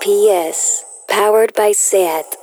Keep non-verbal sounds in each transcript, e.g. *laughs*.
PS, powered by SAT.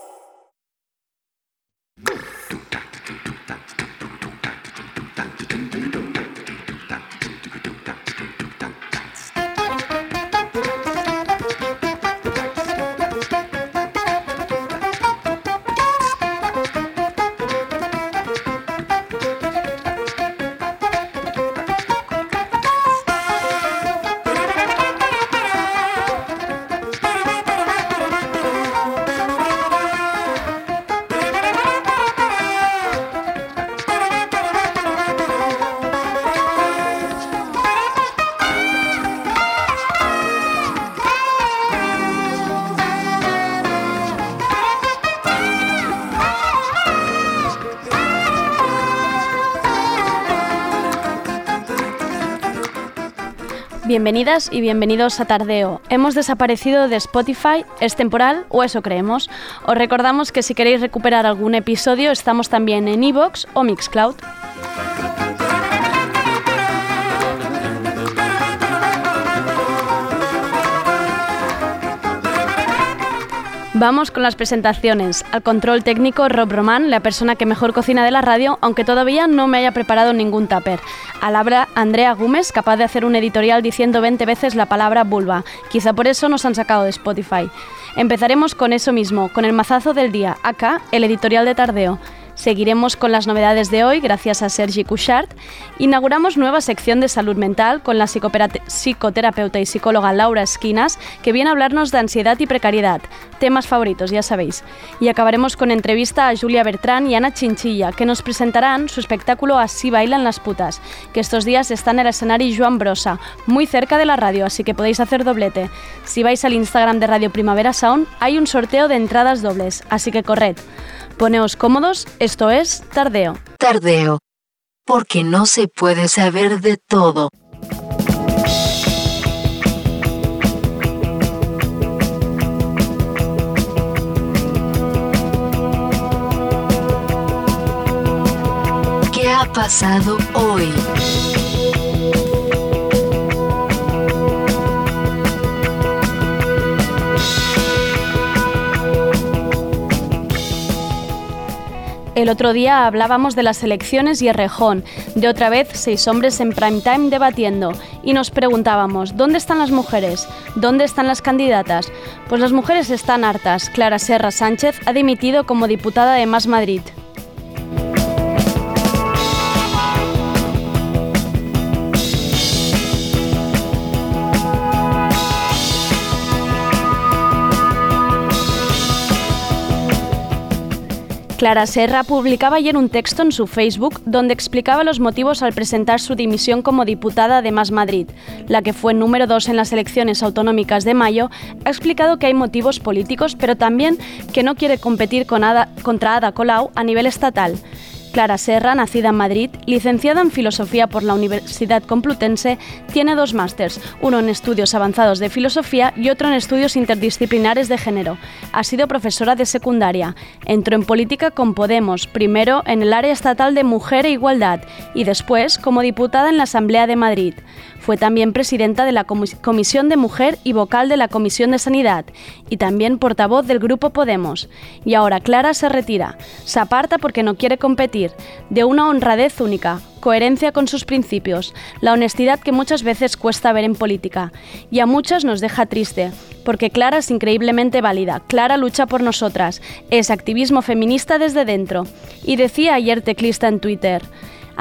Bienvenidas y bienvenidos a Tardeo. Hemos desaparecido de Spotify, es temporal o eso creemos. Os recordamos que si queréis recuperar algún episodio estamos también en Evox o Mixcloud. Vamos con las presentaciones. Al control técnico Rob Román, la persona que mejor cocina de la radio, aunque todavía no me haya preparado ningún tupper. Al habla Andrea Gómez, capaz de hacer un editorial diciendo 20 veces la palabra vulva. Quizá por eso nos han sacado de Spotify. Empezaremos con eso mismo, con el mazazo del día. Acá, el editorial de Tardeo. Seguiremos con las novedades de hoy gracias a Sergi Couchard. Inauguramos nueva sección de salud mental con la psicoterapeuta y psicóloga Laura Esquinas, que viene a hablarnos de ansiedad y precariedad, temas favoritos, ya sabéis. Y acabaremos con entrevista a Julia Bertrán y Ana Chinchilla, que nos presentarán su espectáculo Así bailan las putas, que estos días está en el escenario Joan Brosa, muy cerca de la radio, así que podéis hacer doblete. Si vais al Instagram de Radio Primavera Sound, hay un sorteo de entradas dobles, así que corred. Poneos cómodos, esto es Tardeo. Tardeo. Porque no se puede saber de todo. ¿Qué ha pasado hoy? El otro día hablábamos de las elecciones y Errejón, de otra vez seis hombres en prime time debatiendo, y nos preguntábamos, ¿dónde están las mujeres? ¿Dónde están las candidatas? Pues las mujeres están hartas. Clara Serra Sánchez ha dimitido como diputada de Más Madrid. Clara Serra publicaba ayer un texto en su Facebook donde explicaba los motivos al presentar su dimisión como diputada de Más Madrid. La que fue número dos en las elecciones autonómicas de mayo ha explicado que hay motivos políticos, pero también que no quiere competir con contra Ada Colau a nivel estatal. Clara Serra, nacida en Madrid, licenciada en Filosofía por la Universidad Complutense, tiene dos másters, uno en estudios avanzados de filosofía y otro en estudios interdisciplinares de género. Ha sido profesora de secundaria. Entró en política con Podemos, primero en el área estatal de Mujer e Igualdad y después como diputada en la Asamblea de Madrid. Fue también presidenta de la Comisión de Mujer y vocal de la Comisión de Sanidad y también portavoz del Grupo Podemos. Y ahora Clara se retira. Se aparta porque no quiere competir. De una honradez única, coherencia con sus principios, la honestidad que muchas veces cuesta ver en política. Y a muchas nos deja triste, porque Clara es increíblemente válida. Clara lucha por nosotras. Es activismo feminista desde dentro. Y decía ayer Teclista en Twitter.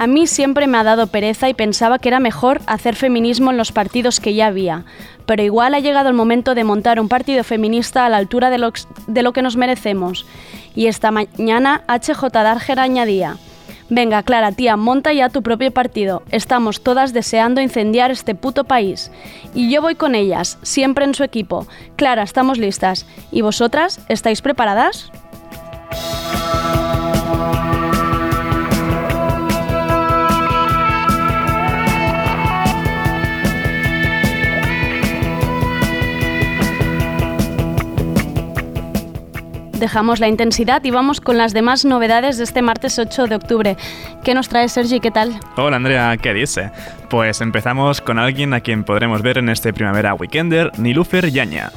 A mí siempre me ha dado pereza y pensaba que era mejor hacer feminismo en los partidos que ya había, pero igual ha llegado el momento de montar un partido feminista a la altura de lo, de lo que nos merecemos. Y esta mañana HJ Darger añadía, Venga, Clara, tía, monta ya tu propio partido. Estamos todas deseando incendiar este puto país. Y yo voy con ellas, siempre en su equipo. Clara, estamos listas. ¿Y vosotras? ¿Estáis preparadas? Dejamos la intensidad y vamos con las demás novedades de este martes 8 de octubre. ¿Qué nos trae Sergi? ¿Qué tal? Hola Andrea, ¿qué dice? Pues empezamos con alguien a quien podremos ver en este Primavera Weekender, Nilufer Yaña.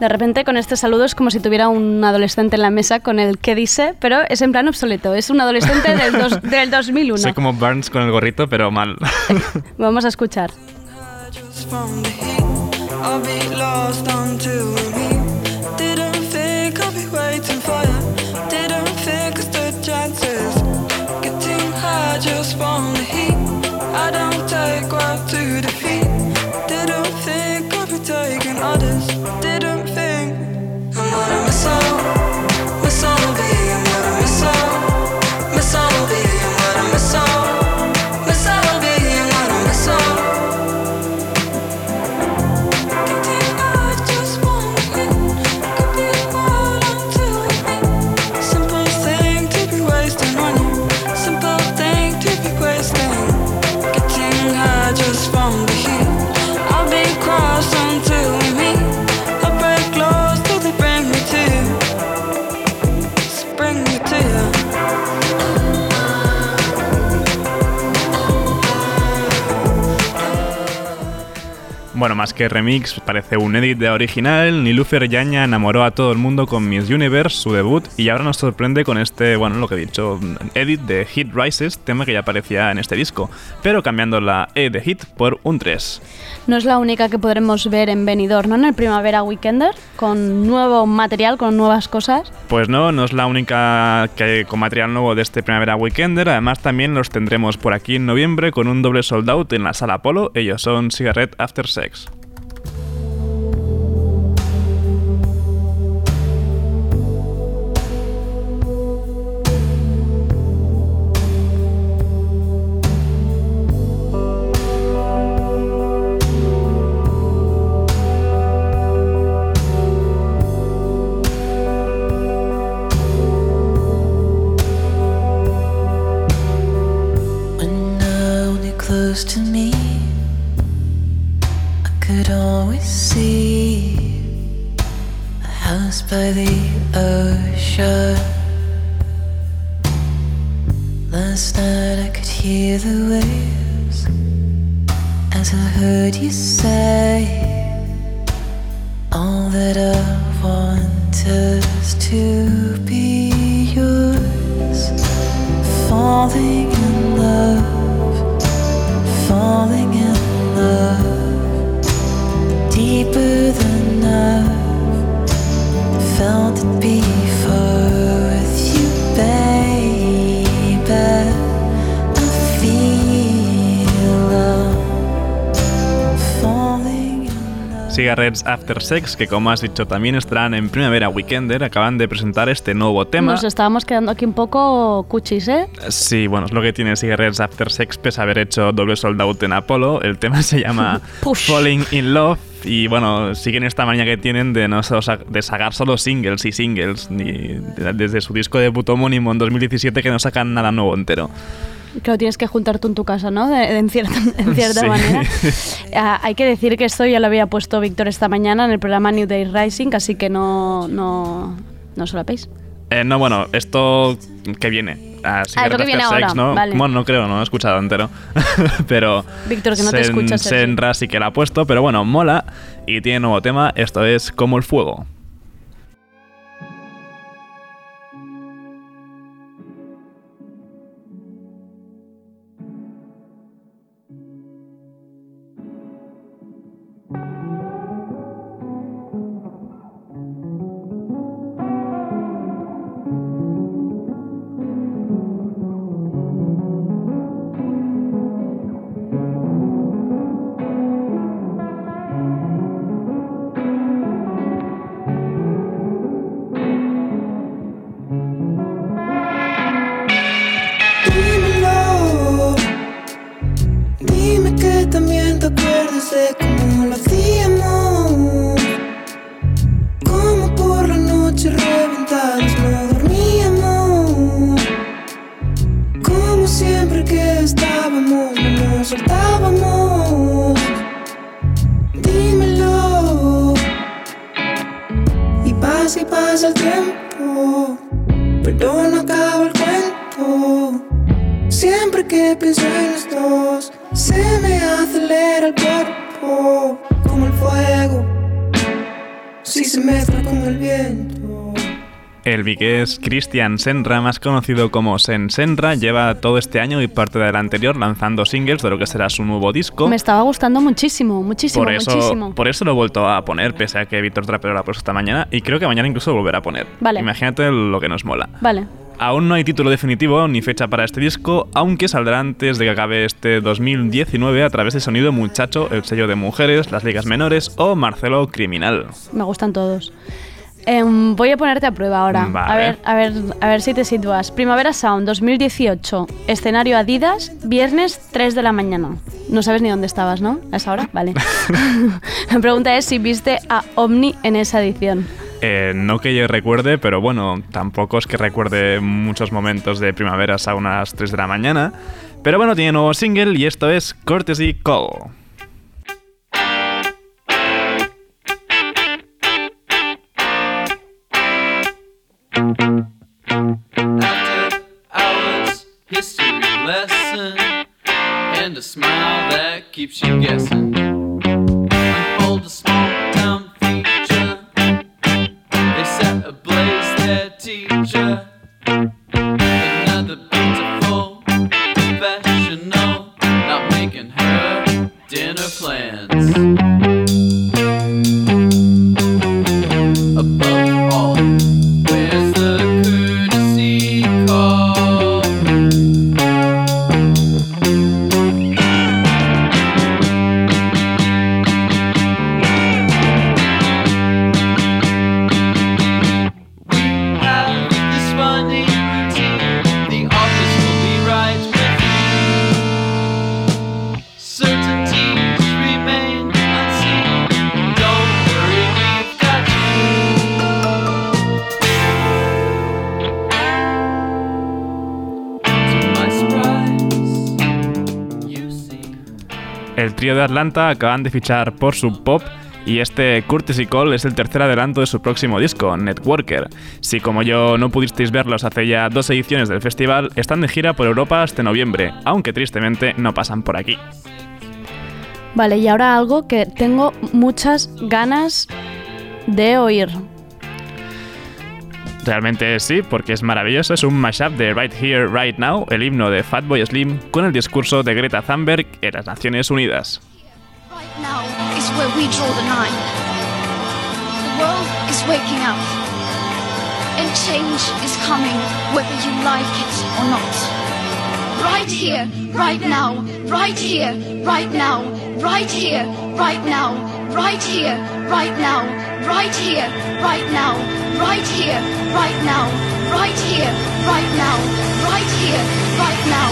De repente con este saludo es como si tuviera un adolescente en la mesa con el que dice, pero es en plan obsoleto, es un adolescente del, dos, *laughs* del 2001. Soy como Burns con el gorrito, pero mal. *laughs* Vamos a escuchar. Just más que remix, parece un edit de original. Nilufer Yaña enamoró a todo el mundo con Miss Universe, su debut, y ahora nos sorprende con este, bueno, lo que he dicho, edit de Hit Rises, tema que ya aparecía en este disco, pero cambiando la E de Hit por un 3. No es la única que podremos ver en Benidorm, ¿no? En el Primavera Weekender, con nuevo material, con nuevas cosas. Pues no, no es la única que con material nuevo de este Primavera Weekender, además también los tendremos por aquí en noviembre con un doble sold out en la sala Apollo, ellos son Cigarette After Sex. All that I want is to be Cigarettes After Sex, que como has dicho también estarán en Primavera Weekender, acaban de presentar este nuevo tema. Nos estábamos quedando aquí un poco cuchis, ¿eh? Sí, bueno, es lo que tiene Cigarettes After Sex, pese a haber hecho doble sold out en Apolo. El tema se llama. *laughs* Falling in Love. Y bueno, siguen esta manía que tienen de no de sacar solo singles y singles. Ni de- desde su disco debut homónimo en 2017 que no sacan nada nuevo entero. Claro, tienes que juntar tú en tu casa, ¿no? De- de- en cierta, en *laughs* cierta Sí. manera. *laughs* Ah, hay que decir que esto ya lo había puesto Víctor esta mañana en el programa New Day Rising, así que no, no, no solapéis. Eh, no, bueno, esto que viene. Ah, es lo que Cigarettes viene Sex, ahora, ¿no? vale. Bueno, no creo, no lo he escuchado entero. *laughs* pero. Víctor, que no te escuchas. Senra sí que la ha puesto, pero bueno, mola. Y tiene nuevo tema. Esto es Como el Fuego. De cómo lo hacíamos. Como por la noche reventados no dormíamos. Como siempre que estábamos no nos soltábamos. Dímelo. Y pasa y pasa el tiempo, pero no acaba el cuento. Siempre que pienso en los dos, se me acelera el cuerpo como el fuego. si se mezcla con el viento. El vigués Christian Senra, más conocido como Sen Senra, lleva todo este año y parte del anterior lanzando singles de lo que será su nuevo disco. Me estaba gustando muchísimo, muchísimo, por eso, muchísimo. por eso lo he vuelto a poner, pese a que Víctor Trapero lo ha puesto esta mañana, y creo que mañana incluso lo volverá a poner. Vale. Imagínate lo que nos mola. Vale. Aún no hay título definitivo ni fecha para este disco, aunque saldrá antes de que acabe este 2019 a través de Sonido Muchacho, el sello de mujeres, las ligas menores o Marcelo Criminal. Me gustan todos. Em, voy a ponerte a prueba ahora. Vale. A ver, a ver, a ver si te sitúas. Primavera Sound 2018. Escenario Adidas, viernes 3 de la mañana. No sabes ni dónde estabas, ¿no? A esa hora. Vale. *laughs* *laughs* la pregunta es si viste a Omni en esa edición. Eh, no que yo recuerde, pero bueno, tampoco es que recuerde muchos momentos de primaveras a unas 3 de la mañana. Pero bueno, tiene nuevo single y esto es Courtesy Call. History lesson, and a smile that keeps you guessing. De Atlanta acaban de fichar por Sub Pop y este Courtesy Call es el tercer adelanto de su próximo disco, Networker. Si como yo no pudisteis verlos hace ya dos ediciones del festival, están de gira por Europa hasta noviembre, aunque tristemente no pasan por aquí. Vale, y ahora algo que tengo muchas ganas de oír. Realmente sí, porque es maravilloso, es un mashup de Right Here, Right Now, el himno de Fatboy Slim, con el discurso de Greta Thunberg en las Naciones Unidas. Now is where we draw the line. The world is waking up. And change is coming, whether you like it or not. Right here, right now, right here, right now, right here, right now, right here, right now, right here, right now, right here, right now, right here, right now, right here, right now.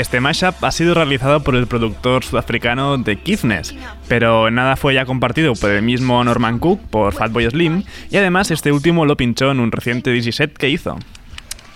Este mashup ha sido realizado por el productor sudafricano The Kidness, pero nada fue ya compartido por el mismo Norman Cook, por Fatboy Slim, y además este último lo pinchó en un reciente DC set que hizo.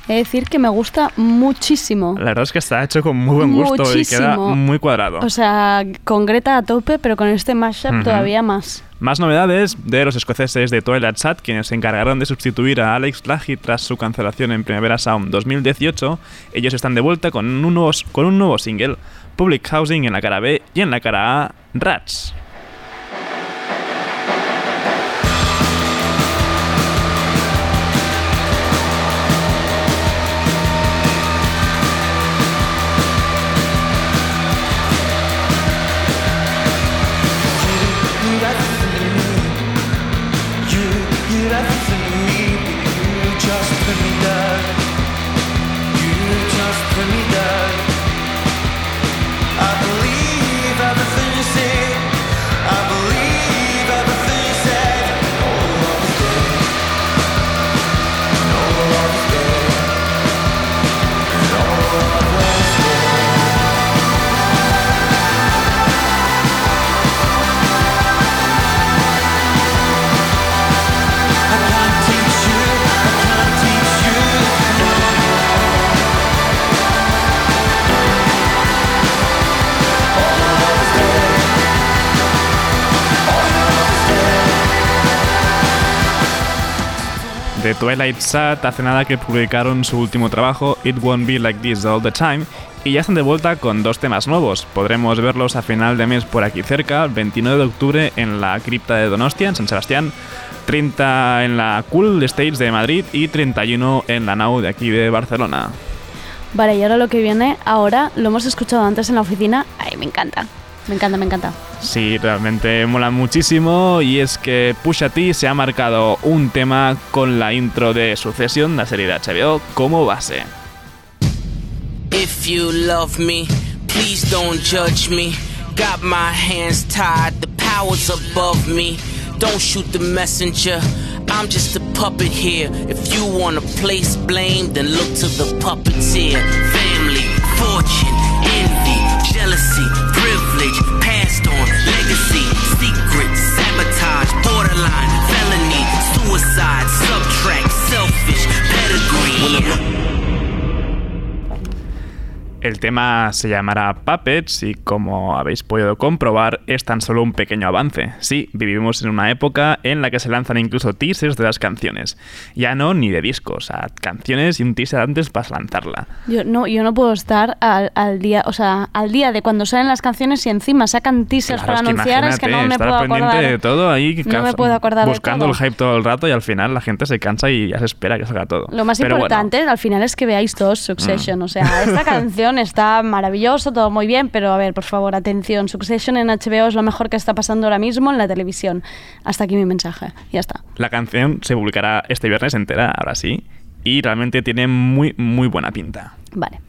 He de decir que me gusta muchísimo. La verdad es que está hecho con muy buen gusto y queda muy cuadrado. O sea, con Greta a tope, pero con este mashup todavía más. Más novedades de los escoceses de Twilight Sat, quienes se encargaron de sustituir a Alex Lahi tras su cancelación en Primavera Sound 2018. Ellos están de vuelta con un nuevo, con un nuevo single, Public Housing en la cara B y en la cara A, Rats. De Twilight Sad hace nada que publicaron su último trabajo, It Won't Be Like This All the Time, y ya están de vuelta con dos temas nuevos. Podremos verlos a final de mes por aquí cerca, el 29 de octubre en la cripta de Donostia, en San Sebastián, 30 en la Cool Stage de Madrid y 31 en la Nau de aquí de Barcelona. Vale, y ahora lo que viene, ahora lo hemos escuchado antes en la oficina. Ay, me encanta. Me encanta, me encanta. Sí, realmente mola muchísimo y es que Pusha T se ha marcado un tema con la intro de Succession, la serie de HBO, como base. If you love me, please don't judge me. Got my hands tied, the power's above me. Don't shoot the messenger, I'm just a puppet here. If you wanna place blame, then look to the puppeteer. Family, fortune, envy, jealousy, privilege, passed on, legacy, secret, sabotage, borderline, felony, suicide, subtract, selfish, pedigree. El tema se llamará Puppets y como habéis podido comprobar es tan solo un pequeño avance. Sí, vivimos en una época en la que se lanzan incluso teasers de las canciones. Ya no ni de discos, a canciones y un teaser antes para lanzarla. Yo no, yo no puedo estar al, al día, o sea, al día de cuando salen las canciones y encima sacan teasers Claro, para es que anunciar, es que no me puedo acordar. de todo ahí, No me puedo acordar de buscando el hype todo el rato y al final la gente se cansa y ya se espera que salga todo. Lo más Pero bueno, Mm. importante al final es que veáis todos Succession. O sea, esta *laughs* canción está maravilloso, todo muy bien, pero a ver, por favor, atención. Succession en HBO es lo mejor que está pasando ahora mismo en la televisión. Hasta aquí mi mensaje. Ya está. la canción se publicará este viernes entera, ahora sí, y realmente tiene muy, muy buena pinta. Vale.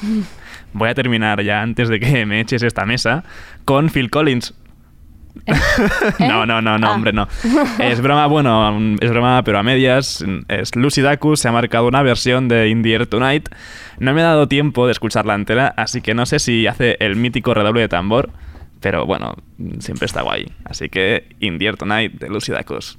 *laughs* Voy a terminar ya antes de que me eches esta mesa con Phil Collins. *laughs* no, no, no, no, Ah. hombre, no. *laughs* Es broma, bueno, es broma, pero a medias. Es Lucy Dacus, se ha marcado una versión de In the Air Tonight. No me ha dado tiempo de escucharla entera, así que no sé si hace el mítico redoble de tambor, pero bueno, siempre está guay. Así que In the Air Tonight de Lucy Dacus.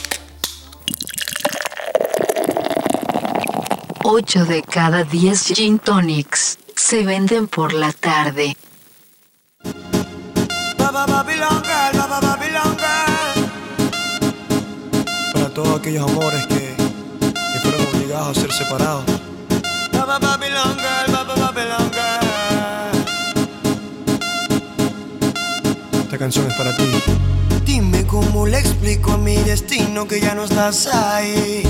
8 de cada 10 gin tonics se venden por la tarde. Para todos aquellos amores que, que fueron obligados a ser separados. Esta canción es para ti. Dime cómo le explico a mi destino que ya no estás ahí.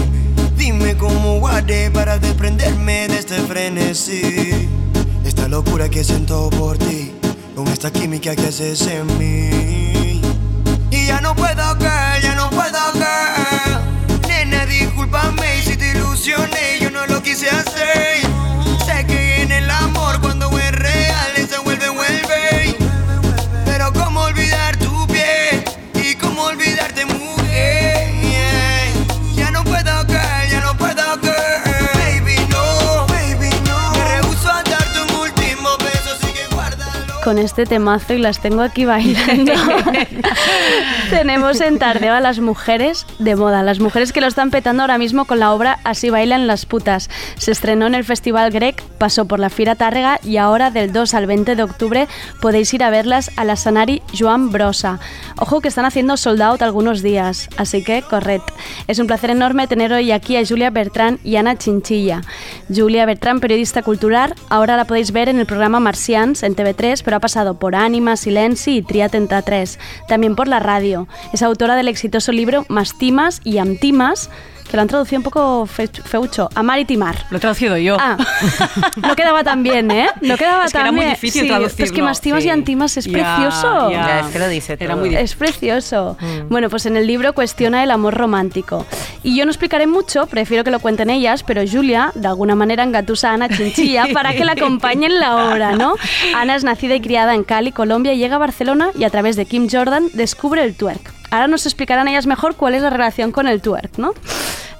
Dime cómo guardé para desprenderme de este frenesí. Esta locura que siento por ti, con esta química que haces en mí. Y ya no puedo, girl, ya no puedo, girl. Nena, discúlpame si te ilusioné, yo con este temazo y las tengo aquí bailando. *laughs* Tenemos en Tardeo a las mujeres de moda, las mujeres que lo están petando ahora mismo con la obra Así bailan las putas. Se estrenó en el Festival Grec, pasó por la Fira Tárrega y ahora del 2 al 20 de octubre podéis ir a verlas a la Sanari Joan Brosa. Ojo que están haciendo sold out algunos días, así que corred. Es un placer enorme tener hoy aquí a Julia Bertrán y Ana Chinchilla. Julia Bertrán, periodista cultural, ahora la podéis ver en el programa Marcians en TV3, pero ha pasado por Ánima, Silenci y Tria 33, también por la radio. Es autora del exitoso libro Mastimas y Amtimas, que lo han traducido un poco fe- feucho, Amar y Timar. Lo he traducido yo. Ah, *laughs* no quedaba tan bien, ¿eh? No quedaba Es que tan era muy bien. difícil Sí, traducirlo. Es que Mastimas y Sí. Antimas es precioso. ya. Ya, es que lo dice Era todo. muy difícil. Es precioso. Mm. Bueno, pues en el libro cuestiona el amor romántico. Y yo no explicaré mucho, prefiero que lo cuenten ellas, pero Julia, de alguna manera, engatusa a Ana Chinchilla *laughs* para que la acompañe en la obra, ¿no? Ana es nacida y criada en Cali, Colombia, y llega a Barcelona y a través de Kim Jordan descubre el twerk. Ahora nos explicarán ellas mejor cuál es la relación con el twerk, ¿no?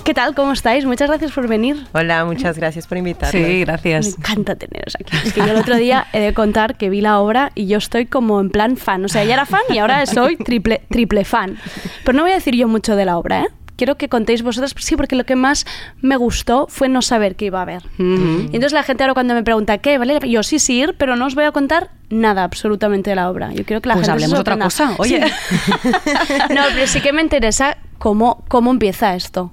¿Qué tal? ¿Cómo estáis? Muchas gracias por venir. Hola, muchas gracias por invitarnos. Sí, Me gracias. encanta teneros aquí. Es que yo el otro día he de contar que vi la obra y yo estoy como en plan fan. O sea, ya era fan y ahora soy triple, triple fan. Pero no voy a decir yo mucho de la obra, ¿eh? Quiero que contéis vosotras, sí, porque lo que más me gustó fue no saber qué iba a haber. Mm. Y entonces la gente ahora cuando me pregunta, ¿qué? ¿Vale? Yo sí, sí ir, pero no os voy a contar nada absolutamente de la obra. Yo quiero que la Pues gente se hablemos otra sorprenda. cosa, oye. Sí. *laughs* no, pero sí que me interesa cómo, cómo empieza esto.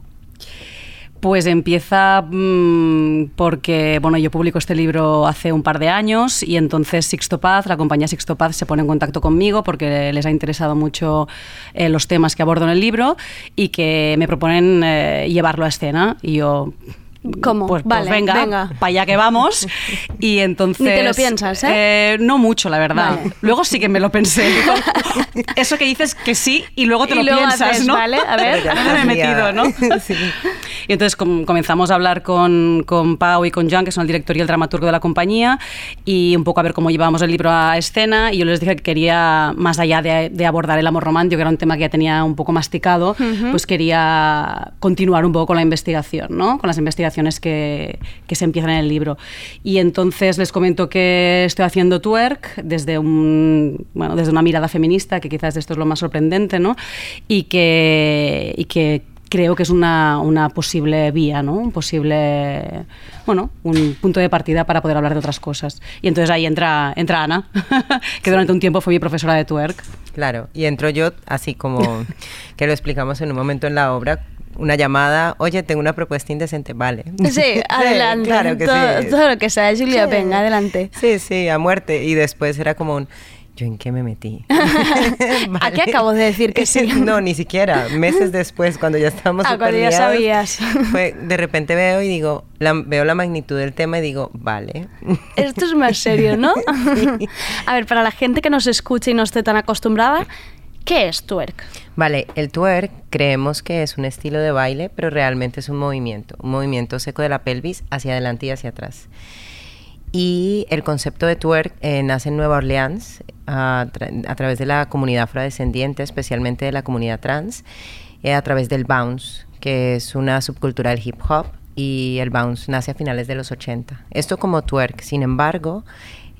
Pues empieza mm, porque, bueno, yo publico este libro hace un par de años y entonces Sixto Paz, la compañía Sixto Paz, se pone en contacto conmigo porque les ha interesado mucho eh, los temas que abordo en el libro y que me proponen eh, llevarlo a escena. Y yo... ¿Cómo? Pues, pues Vale, venga, venga. para allá que vamos. *laughs* Y entonces... Ni te lo piensas, ¿eh? eh, no mucho, la verdad. Vale. Luego sí que me lo pensé. *laughs* Digo, Eso que dices que sí y luego te Y lo luego piensas, haces, ¿no? ¿vale? A ver. *laughs* Ya ¿Dónde me he metido, no? Sí. Y entonces com- comenzamos a hablar con, con Pau y con Jan, que son el director y el dramaturgo de la compañía, y un poco a ver cómo llevábamos el libro a escena. Y yo les dije que quería, más allá de, de abordar el amor romántico, que era un tema que ya tenía un poco masticado, pues quería continuar un poco con la investigación, ¿no? Con las investigaciones que, que se empiezan en el libro. Y entonces les comento que estoy haciendo twerk desde, un, bueno, desde una mirada feminista, que quizás esto es lo más sorprendente, ¿no? Y que, y que creo que es una, una posible vía, ¿no? Un posible, bueno, un punto de partida para poder hablar de otras cosas. Y entonces ahí entra, entra Ana, *laughs* que durante un tiempo fue mi profesora de twerk. Claro, y entro yo, así como *laughs* que lo explicamos en un momento en la obra, una llamada, oye, tengo una propuesta indecente, vale. *laughs* Sí, adelante. claro que todo, sí. todo lo que sea, Julia, Sí. venga, adelante. Sí, sí, a muerte. Y después era como un, ¿yo en qué me metí? *laughs* ¿A qué acabo de decir que sí? *laughs* no, ni siquiera. Meses después, cuando ya estábamos Ah, cuando ya sabías. Fue, de repente veo y digo, la- veo la magnitud del tema y digo, vale. Esto es más serio, ¿no? A ver, para la gente que nos escucha y no esté tan acostumbrada, ¿qué es twerk? Vale, el twerk creemos que es un estilo de baile, pero realmente es un movimiento, un movimiento seco de la pelvis hacia adelante y hacia atrás. Y el concepto de twerk eh, nace en Nueva Orleans a, tra- a través de la comunidad afrodescendiente, especialmente de la comunidad trans, eh, a través del bounce, que es una subcultura del hip hop, y el bounce nace a finales de los 80. Esto como twerk, sin embargo,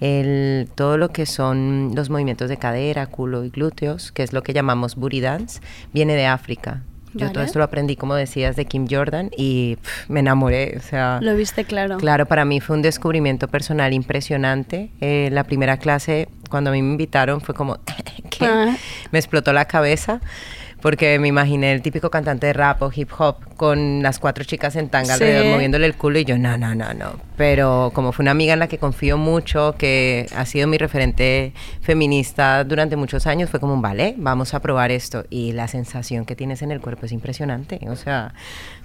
el- todo lo que son los movimientos de cadera, culo y glúteos, que es lo que llamamos booty dance, viene de África. Yo todo esto lo aprendí, como decías, de Kim Jordan y me enamoré. O sea, Lo viste claro. Claro, para mí fue un descubrimiento personal impresionante. Eh, la primera clase, cuando a mí me invitaron, fue como. *laughs* Ah. Me explotó la cabeza porque me imaginé el típico cantante de rap o hip hop con las cuatro chicas en tanga Sí. alrededor moviéndole el culo y yo, no, no, no, no. Pero como fue una amiga en la que confío mucho, que ha sido mi referente feminista durante muchos años, fue como un vale, vamos a probar esto. Y la sensación que tienes en el cuerpo es impresionante. O sea,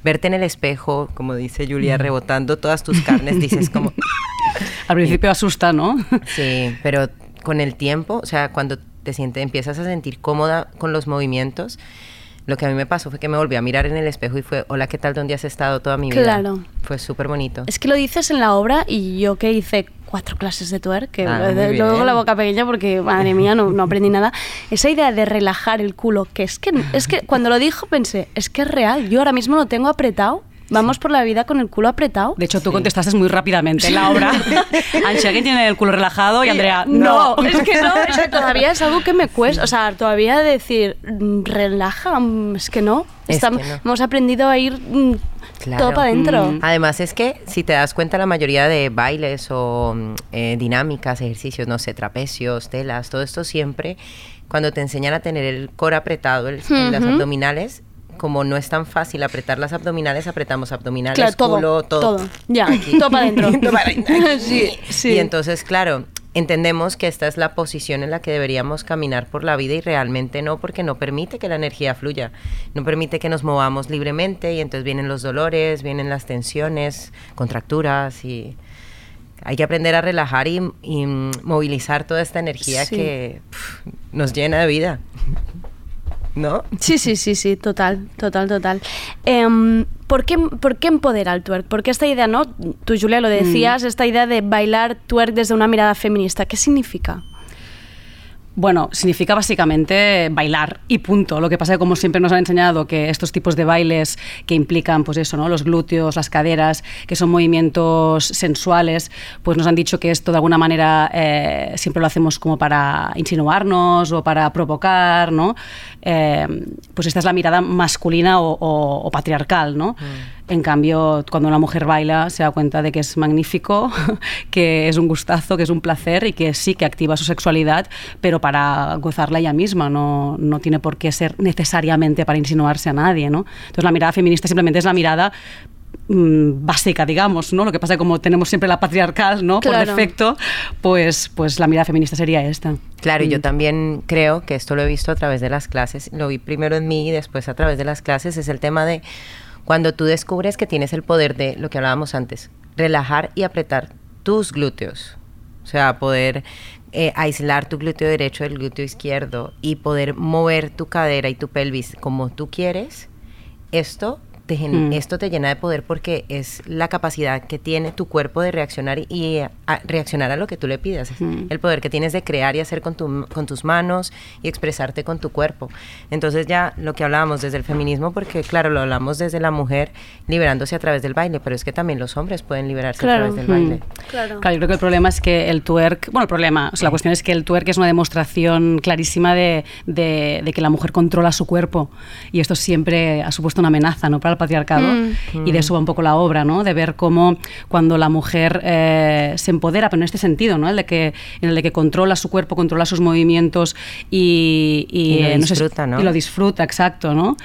verte en el espejo, como dice Julia, rebotando todas tus carnes, dices como... *laughs* Al principio asusta, ¿no? Sí, pero con el tiempo, o sea, cuando te sientes, empiezas a sentir cómoda con los movimientos, lo que a mí me pasó fue que me volví a mirar en el espejo y fue, hola, ¿qué tal? ¿Dónde has estado toda mi vida? Claro. Fue súper bonito. Es que lo dices en la obra y yo que hice cuatro clases de twerk, que Ah, luego la boca pequeña porque, madre mía, no, no aprendí nada. Esa idea de relajar el culo, que es que, es que cuando lo dijo pensé, es que es real, yo ahora mismo lo tengo apretado vamos por la vida con el culo apretado. De hecho, tú contestaste muy rápidamente en la obra. *laughs* Anshagin tiene el culo relajado y Andrea, no. No, es que no, es que todavía es algo que me cuesta. O sea, todavía decir, mm, relaja, mm, es que no. Es Estam- que no. Hemos aprendido a ir mm, todo para adentro. Además es que si te das cuenta la mayoría de bailes o mm, eh, dinámicas, ejercicios, no sé, trapecios, telas, todo esto siempre, cuando te enseñan a tener el core apretado, el- en las abdominales, como no es tan fácil apretar las abdominales, apretamos abdominales, Claro, todo, culo, todo. todo. Ya, todo para adentro. *laughs* Todo para adentro. *laughs* sí, sí. Y entonces, claro, entendemos que esta es la posición en la que deberíamos caminar por la vida y realmente no, porque no permite que la energía fluya, no permite que nos movamos libremente y entonces vienen los dolores, vienen las tensiones, contracturas y hay que aprender a relajar y, y, movilizar toda esta energía Sí. que nos llena de vida. ¿No? Sí, sí, sí, sí, total, total, total. Em, ¿por, qué, ¿Por qué empodera el twerk? Porque esta idea, ¿no? Tú, Julia, lo decías, esta idea de bailar twerk desde una mirada feminista, ¿qué significa? Bueno, significa básicamente bailar y punto. Lo que pasa es que como siempre nos han enseñado que estos tipos de bailes que implican pues eso, ¿no? los glúteos, las caderas, que son movimientos sensuales, pues nos han dicho que esto de alguna manera eh, siempre lo hacemos como para insinuarnos o para provocar, ¿no? Eh, pues esta es la mirada masculina o, patriarcal, ¿no? En cambio, cuando una mujer baila se da cuenta de que es magnífico, *laughs* que es un gustazo, que es un placer y que sí que activa su sexualidad, pero para gozarla ella misma, no, no tiene por qué ser necesariamente para insinuarse a nadie. ¿no? Entonces la mirada feminista simplemente es la mirada mm, básica, digamos, ¿no? Lo que pasa es que como tenemos siempre la patriarcal, ¿no? Por defecto, pues, pues la mirada feminista sería esta. Claro, y yo Mm. también creo que esto lo he visto a través de las clases, lo vi primero en mí y después a través de las clases, es el tema de cuando tú descubres que tienes el poder de lo que hablábamos antes, relajar y apretar tus glúteos. O sea, poder eh, aislar tu glúteo derecho del glúteo izquierdo y poder mover tu cadera y tu pelvis como tú quieres, esto te, Mm. esto te llena de poder porque es la capacidad que tiene tu cuerpo de reaccionar y, a, a reaccionar a lo que tú le pidas. Mm. El poder que tienes de crear y hacer con, tu- con tus manos y expresarte con tu cuerpo. Entonces ya lo que hablábamos desde el feminismo, porque claro, lo hablamos desde la mujer liberándose a través del baile, pero es que también los hombres pueden liberarse Claro. a través del Mm. baile. Claro. Claro, yo creo que el problema es que el twerk, bueno, el problema, o sea, la cuestión es que el twerk es una demostración clarísima de, de- de que la mujer controla su cuerpo y esto siempre ha supuesto una amenaza, ¿no? Para el patriarcado Mm. y de eso va un poco la obra, ¿no? De ver cómo cuando la mujer eh, se empodera, pero en este sentido, ¿no? El de que, en el de que controla su cuerpo, controla sus movimientos y, Y lo eh, sé si- disfruta, ¿no? y lo disfruta, exacto, ¿no?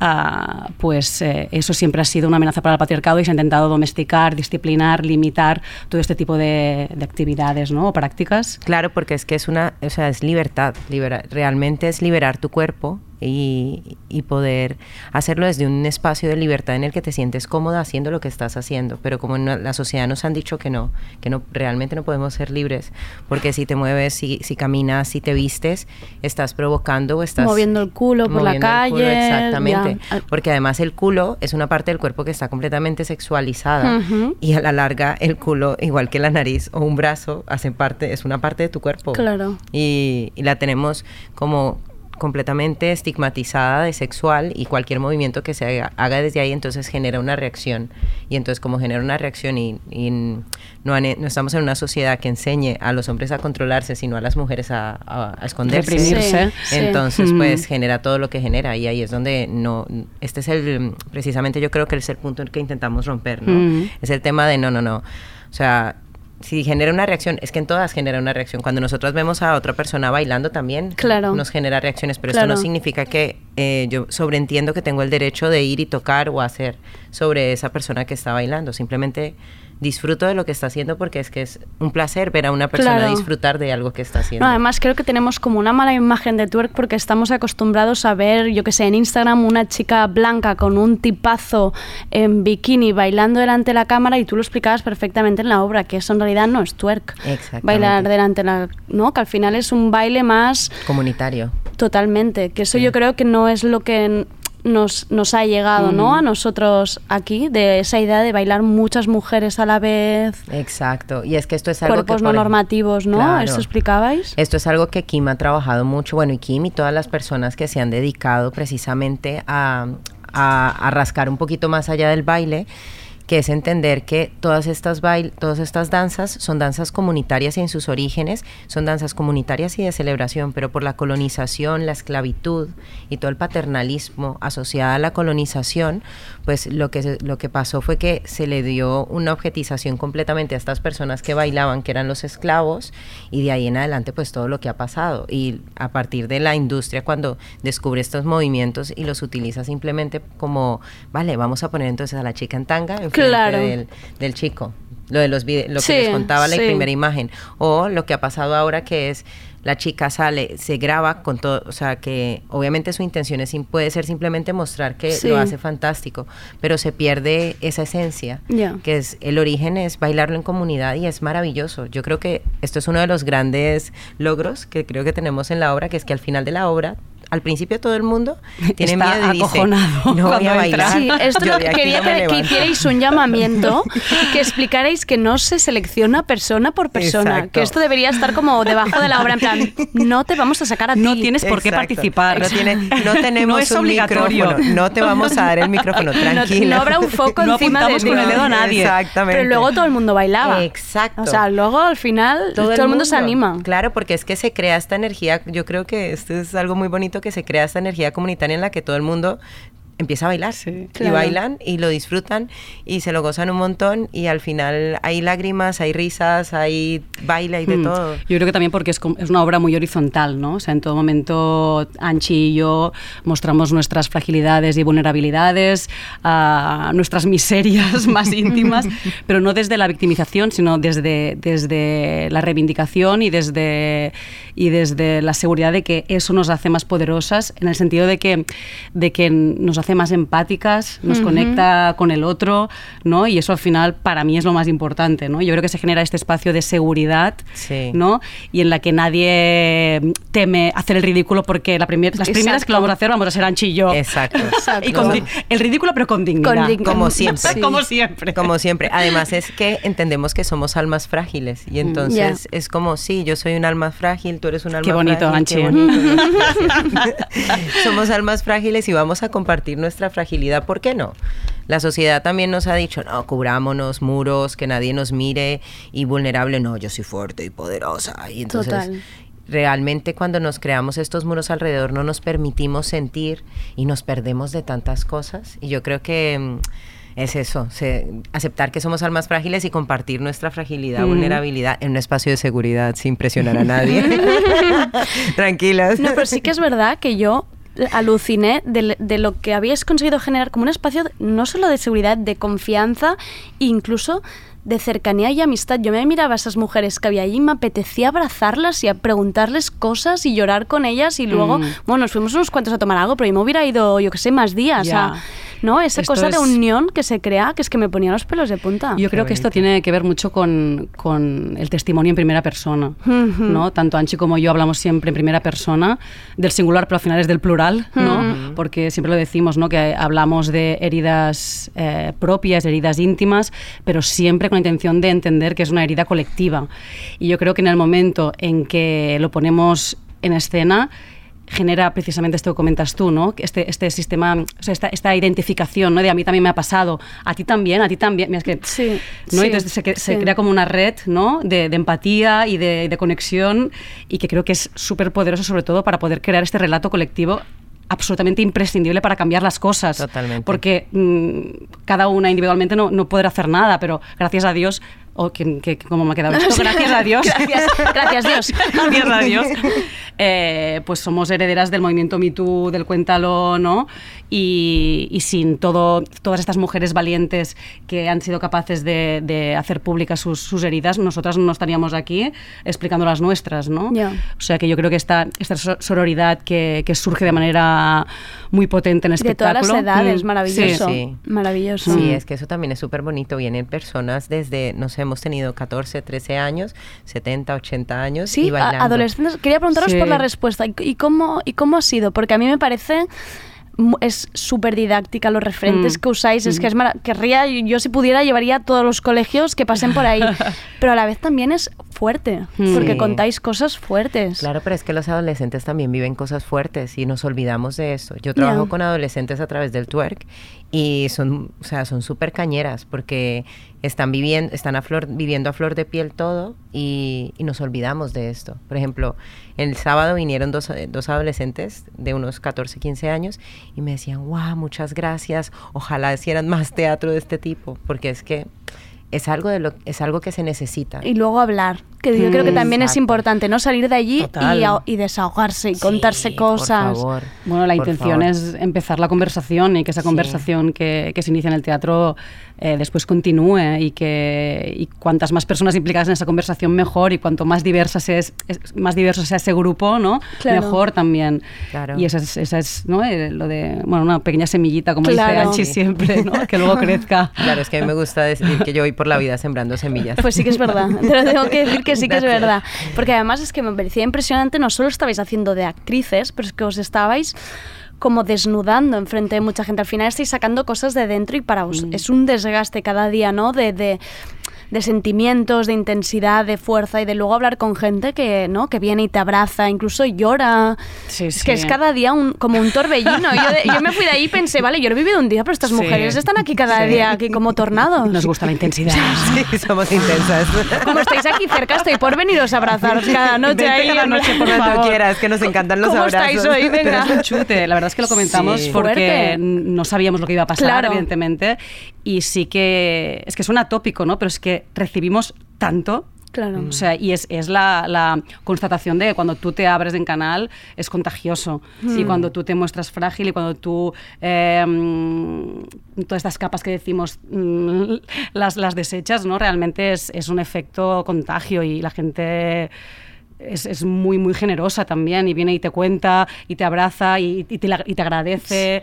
Ah, pues eh, eso siempre ha sido una amenaza para el patriarcado y se ha intentado domesticar, disciplinar, limitar todo este tipo de, de actividades, ¿no? O prácticas. Claro, porque es que es una, o sea, es libertad, libera- realmente es liberar tu cuerpo y, y poder hacerlo desde un espacio de libertad en el que te sientes cómoda haciendo lo que estás haciendo, pero como en la sociedad nos han dicho que no, que no realmente no podemos ser libres, porque si te mueves, si, si caminas, si te vistes, estás provocando o estás Moviendo el culo por la culo, calle, exactamente, ya. porque además el culo es una parte del cuerpo que está completamente sexualizada Ujú. y a la larga el culo, igual que la nariz o un brazo, hacen parte, es una parte de tu cuerpo. Claro. Y, y la tenemos como completamente estigmatizada de sexual y cualquier movimiento que se haga, haga desde ahí entonces genera una reacción y entonces como genera una reacción y, y no, han- no estamos en una sociedad que enseñe a los hombres a controlarse sino a las mujeres a, a- a esconderse Reprimirse. Sí, sí. entonces Mm. pues genera todo lo que genera y ahí es donde no este es el precisamente yo creo que es el punto en que intentamos romper no Mm. es el tema de no no no o sea si genera una reacción, es que en todas genera una reacción. Cuando nosotros vemos a otra persona bailando también, Claro. nos genera reacciones, pero Claro. esto no significa que eh, yo sobreentiendo que tengo el derecho de ir y tocar o hacer sobre esa persona que está bailando. Simplemente disfruto de lo que está haciendo porque es que es un placer ver a una persona Claro. disfrutar de algo que está haciendo. No, además creo que tenemos como una mala imagen de twerk porque estamos acostumbrados a ver, yo que sé, en Instagram una chica blanca con un tipazo en bikini bailando delante de la cámara y tú lo explicabas perfectamente en la obra, que eso en realidad no es twerk. Exactamente. Bailar delante de la... ¿no? Que al final es un baile más Comunitario. totalmente, que eso yo creo que no es lo que nos, nos ha llegado, ¿no? A nosotros aquí, de esa idea de bailar muchas mujeres a la vez, Exacto. Y es que esto es algo cuerpos que no normativos, ¿no? Claro. ¿Eso explicabais? Esto es algo que Kim ha trabajado mucho, bueno, y Kim y todas las personas que se han dedicado precisamente a, a, a rascar un poquito más allá del baile que es entender que todas estas bail todas estas danzas son danzas comunitarias en sus orígenes son danzas comunitarias y de celebración, pero por la colonización, la esclavitud y todo el paternalismo asociado a la colonización, pues lo que lo que pasó fue que se le dio una objetización completamente a estas personas que bailaban, que eran los esclavos, y de ahí en adelante pues todo lo que ha pasado. Y a partir de la industria cuando descubre estos movimientos y los utiliza simplemente como, vale, vamos a poner entonces a la chica en tanga Claro. del, del chico. Lo de los lo Sí, que les contaba la sí. primera imagen. O lo que ha pasado ahora que es la chica sale, se graba con todo, o sea que obviamente su intención es, puede ser simplemente mostrar que Sí. lo hace fantástico, pero se pierde esa esencia, que es el origen es bailarlo en comunidad y es maravilloso. Yo creo que esto es uno de los grandes logros que creo que tenemos en la obra, que es que al final de la obra al principio todo el mundo tiene Está miedo y dice, acojonado no voy a entra". bailar. Sí, esto yo lo que quería no que, que levanto". hicierais un llamamiento, que explicarais que no se selecciona persona por persona, Exacto. que esto debería estar como debajo de la obra, en plan, no te vamos a sacar a ti. No tienes por qué Exacto. participar. No, tiene- no tenemos No es un obligatorio. micrófono. No te vamos a dar el micrófono, No, tranquila. no habrá un foco No encima de con el dedo a nadie. Exactamente. Pero luego todo el mundo bailaba. Exacto. O sea, luego al final todo, el mundo, se anima. Claro, porque es que se crea esta energía, yo creo que esto es algo muy bonito, que se crea esta energía comunitaria en la que todo el mundo empieza a bailar y Claro. bailan y lo disfrutan y se lo gozan un montón y al final hay lágrimas, hay risas, hay baile, hay de Mm. todo. Yo creo que también porque es, es una obra muy horizontal, ¿no? O sea, en todo momento Anchi y yo mostramos nuestras fragilidades y vulnerabilidades, ah, nuestras miserias *laughs* más íntimas, *laughs* pero no desde la victimización, sino desde, desde la reivindicación y desde, y desde la seguridad de que eso nos hace más poderosas, en el sentido de que, de que nos hace más empáticas, nos Ujú. conecta con el otro, ¿no? Y eso al final para mí es lo más importante, ¿no? Yo creo que se genera este espacio de seguridad, Sí. ¿no? Y en la que nadie teme hacer el ridículo porque la primer- las primeras Exacto. que lo vamos a hacer vamos a ser Anchi y yo. Exacto. *laughs* y con el ridículo pero con dignidad. Con dig- Como *laughs* siempre. Sí. Como siempre. Como siempre. Además es que entendemos que somos almas frágiles y entonces es como, sí, yo soy un alma frágil, tú eres un alma Qué bonito, frágil. Anchi. qué bonito. *laughs* somos almas frágiles y vamos a compartir nuestra fragilidad, ¿por qué no? La sociedad también nos ha dicho, no, cubrámonos muros, que nadie nos mire y vulnerable, no, yo soy fuerte y poderosa. Y entonces Total. realmente cuando nos creamos estos muros alrededor no nos permitimos sentir y nos perdemos de tantas cosas. Y yo creo que mm, es eso, se- aceptar que somos almas frágiles y compartir nuestra fragilidad, vulnerabilidad en un espacio de seguridad sin presionar a nadie. *laughs* *laughs* Tranquilas. No, pero sí que es verdad que yo aluciné de, de lo que habíais conseguido generar como un espacio no solo de seguridad, de confianza, incluso de cercanía y amistad. Yo me miraba a esas mujeres que había allí y me apetecía abrazarlas y a preguntarles cosas y llorar con ellas y luego, Mm. bueno, nos fuimos unos cuantos a tomar algo, pero yo me hubiera ido, yo que sé, más días. A- ¿No? Esa Esto cosa de es- unión que se crea, que es que me ponía los pelos de punta. Yo creo que esto tiene que ver mucho con, con el testimonio en primera persona. ¿no? Tanto Anchi como yo hablamos siempre en primera persona, del singular, pero al final es del plural, ¿no? Porque siempre lo decimos, ¿no? Que hablamos de heridas eh, propias, heridas íntimas, pero siempre con la intención de entender que es una herida colectiva. Y yo creo que en el momento en que lo ponemos en escena, genera precisamente esto que comentas tú, ¿no? Este, este sistema, o sea, esta, esta identificación, ¿no? De a mí también me ha pasado, a ti también, a ti también. Mira, es que, Sí, ¿no? sí, Entonces se, se sí. crea como una red, ¿no? De, de empatía y de, de conexión y que creo que es súper poderoso sobre todo para poder crear este relato colectivo absolutamente imprescindible para cambiar las cosas. Totalmente. Porque mm, cada una individualmente no, no podrá hacer nada, pero gracias a Dios, o que, que- como me ha quedado *laughs* esto, gracias a Dios. Gracias, gracias Dios. *laughs* gracias a Dios. eh, pues somos herederas del movimiento Me Too, del Cuéntalo, ¿no? Y, y sin todo, todas estas mujeres valientes que han sido capaces de, de hacer públicas sus, sus heridas, nosotras no estaríamos aquí explicando las nuestras, ¿no? O sea que yo creo que esta, esta so- sororidad que, que surge de manera muy potente en el De todas espectáculo. las edades, mm, maravilloso. Sí. Maravilloso. Sí, es que eso también es súper bonito. Vienen personas desde, no sé, hemos tenido 14, 13 años, 70, 80 años Sí, y a- bailando. adolescentes. Quería preguntaros Sí. por la respuesta. ¿Y, cómo, ¿Y cómo ha sido? Porque a mí me parece. Es súper didáctica los referentes Mm. que usáis. Es que es mara- querría, yo si pudiera, llevaría a todos los colegios que pasen por ahí. *laughs* Pero a la vez también es fuerte, Hmm. porque Sí. contáis cosas fuertes. Claro, pero es que los adolescentes también viven cosas fuertes y nos olvidamos de eso. Yo trabajo Ya. con adolescentes a través del twerk y son, o sea, son súper cañeras porque están viviendo, están a flor, viviendo a flor de piel todo y, y nos olvidamos de esto. Por ejemplo, el sábado vinieron dos, dos adolescentes de unos 14, 15 años y me decían, wow, muchas gracias, ojalá hicieran más teatro de este tipo, porque es que es algo, de lo, es algo que se necesita. Y luego hablar, que yo creo que Mm, también es importante, ¿no? Salir de allí y, a- y desahogarse y contarse por cosas. favor. Bueno, la Por intención favor. es empezar la conversación y que esa Sí. conversación que, que se inicia en el teatro eh, después continúe y que y cuantas más personas implicadas en esa conversación mejor y cuanto más diversa sea, es, más diverso sea ese grupo, ¿no? Claro. Mejor también. Claro. Y esa es, esa es ¿no? Eh, lo de, bueno, una pequeña semillita, como Claro. dice Anchi Sí. siempre, ¿no? *laughs* Que luego crezca. Claro, es que a mí me gusta decir que yo voy por la vida sembrando semillas. Pues sí que es verdad, *laughs* te lo tengo que decir que sí que es verdad. Porque además es que me parecía impresionante, no solo estabais haciendo de actrices, pero es que os estabais como desnudando enfrente de mucha gente. Al final estáis sacando cosas de dentro y para vos es un desgaste cada día, ¿no? De, de, de sentimientos, de intensidad, de fuerza y de luego hablar con gente que, ¿no? que viene y te abraza, incluso llora. Sí, es sí. que es cada día un, como un torbellino. Yo, yo me fui de ahí y pensé, vale, yo lo he vivido un día, pero estas Sí. mujeres están aquí cada día, aquí como tornados. Nos gusta la intensidad. *laughs* Sí, somos intensas. Como estáis aquí cerca, estoy por veniros a abrazaros cada noche Vente ahí. cada noche, por Cuando favor. quieras, que nos encantan los ¿Cómo abrazos. estáis hoy? Pero Venga. es un *laughs* chute. La verdad es que lo comentamos porque Fuerte. no sabíamos lo que iba a pasar, Claro. evidentemente. Y sí que. Es que suena tópico, ¿no? Pero es que recibimos tanto. Claro. O sea, y es, es la, la constatación de que cuando tú te abres en canal es contagioso. Mm. Y cuando tú te muestras frágil y cuando tú. eh, todas estas capas que decimos mm, las, las desechas, ¿no? Realmente es, es un efecto contagio y la gente es, es muy, muy generosa también y viene y te cuenta y te abraza y, y te, y te agradece.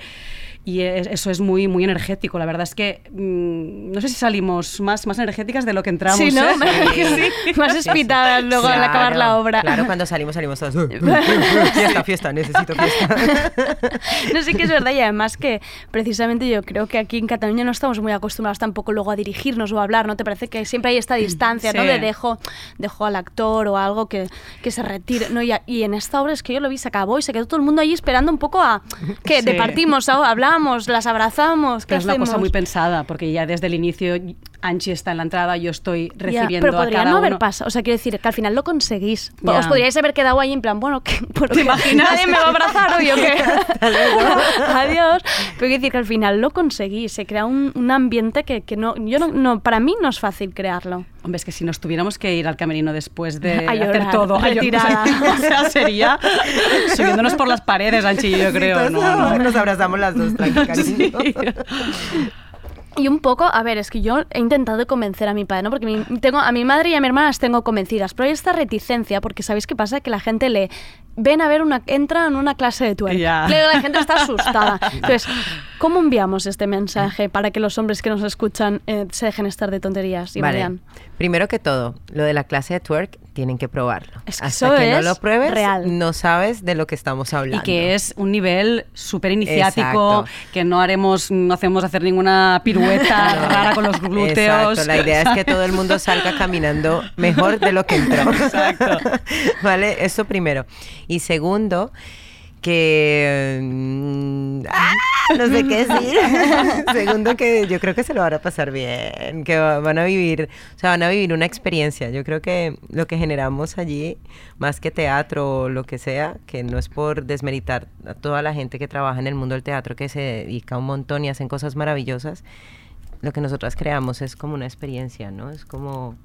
Y es- eso es muy, muy energético. La verdad es que mm, no sé si salimos más, más energéticas de lo que entramos. Sí, ¿no? ¿eh? *laughs* Más espitadas luego al acabar la obra. Claro, cuando salimos, salimos todas. *laughs* fiesta, fiesta, necesito fiesta. *laughs* No sé que es verdad y además que precisamente yo creo que aquí en Cataluña no estamos muy acostumbrados tampoco luego a dirigirnos o a hablar, ¿no? ¿Te parece que siempre hay esta distancia, ¿no? Sí. De dejo, dejo al actor o algo que, que se retire, ¿no? Y, a- y en esta obra es que yo lo vi, se acabó y se quedó todo el mundo allí esperando un poco a que Sí. departimos, ¿no? hablamos, las abrazamos, ¿qué Pero es una cosa hacemos? muy pensada, porque ya desde el inicio Anchi está en la entrada, yo estoy recibiendo pero a podría cada no haber uno. pasado, o sea, quiero decir que al final lo conseguís. Ya. Os podríais haber quedado ahí en plan, bueno, ¿qué, *laughs* bueno, ¿qué? imaginas? ¿Nadie me va a abrazar hoy o qué? *laughs* *laughs* Adiós. Pero quiero decir que al final lo conseguís, se crea un, un ambiente que, que no, yo no, no, para mí no es fácil crearlo. Hombre, es que si nos tuviéramos que ir al camerino después de A hacer llorar, todo, a llorar, retirada. o sea, sería subiéndonos por las paredes, Anchi yo creo. Todos No, no. Nos abrazamos las dos, tranqui, cariño. Y un poco, a ver, es que yo he intentado convencer a mi padre, ¿no? Porque mi- tengo, a mi madre y a mi hermana las tengo convencidas, pero hay esta reticencia, porque ¿sabéis qué pasa? Que la gente le ven a ver una, entra en una clase de. Claro, la gente está asustada. *laughs* Entonces, ¿cómo enviamos este mensaje para que los hombres que nos escuchan eh, se dejen estar de tonterías y Vale. vayan? Primero que todo, lo de la clase de twerk tienen que probarlo. Es que Hasta que no lo pruebes, real. no sabes de lo que estamos Y hablando. que es un nivel súper iniciático, Exacto. que no haremos, no hacemos hacer ninguna pirueta *laughs* No. rara con los glúteos. Exacto, la idea es que todo el mundo salga caminando mejor de lo que entró. *laughs* Exacto. *laughs* ¿Vale? Eso primero. Y segundo, que... mm, ¡ah! no sé qué decir. *laughs* segundo, que yo creo que se lo van a pasar bien, que va- van a vivir, o sea, van a vivir una experiencia. Yo creo que lo que generamos allí, más que teatro o lo que sea, que no es por desmeritar a toda la gente que trabaja en el mundo del teatro, que se dedica un montón y hacen cosas maravillosas, lo que nosotras creamos es como una experiencia, ¿no? Es como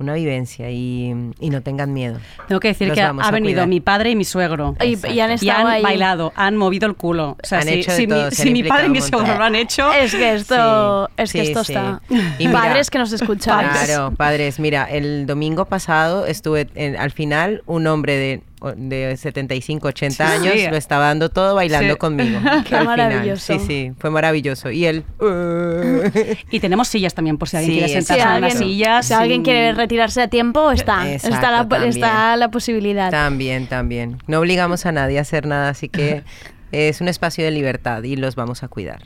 una vivencia y, y no tengan miedo. Tengo que decir Los que ha venido cuidar. mi padre y mi suegro. Y, y han Y han ahí. bailado, han movido el culo. O sea, Han si, hecho si mi, todo, se si han mi padre y mi suegro lo han hecho, Es que esto, Sí, es que sí, esto sí. está. Y mira, Padres que nos escuchan. Claro, padres. Mira, el domingo pasado estuve, en- al final, un hombre de, de 75, 80 Sí. años Sí. lo estaba dando todo bailando Sí. conmigo. *laughs* Qué al final. maravilloso. Sí, sí, fue maravilloso. Y él... "Uh". *laughs* y tenemos sillas también, por si alguien Sí, quiere sentarse Si en si alguien quiere retirarse a tiempo, está. Exacto, está, la, también. está la posibilidad. También, también. No obligamos a nadie a hacer nada, así que *laughs* es un espacio de libertad y los vamos a cuidar.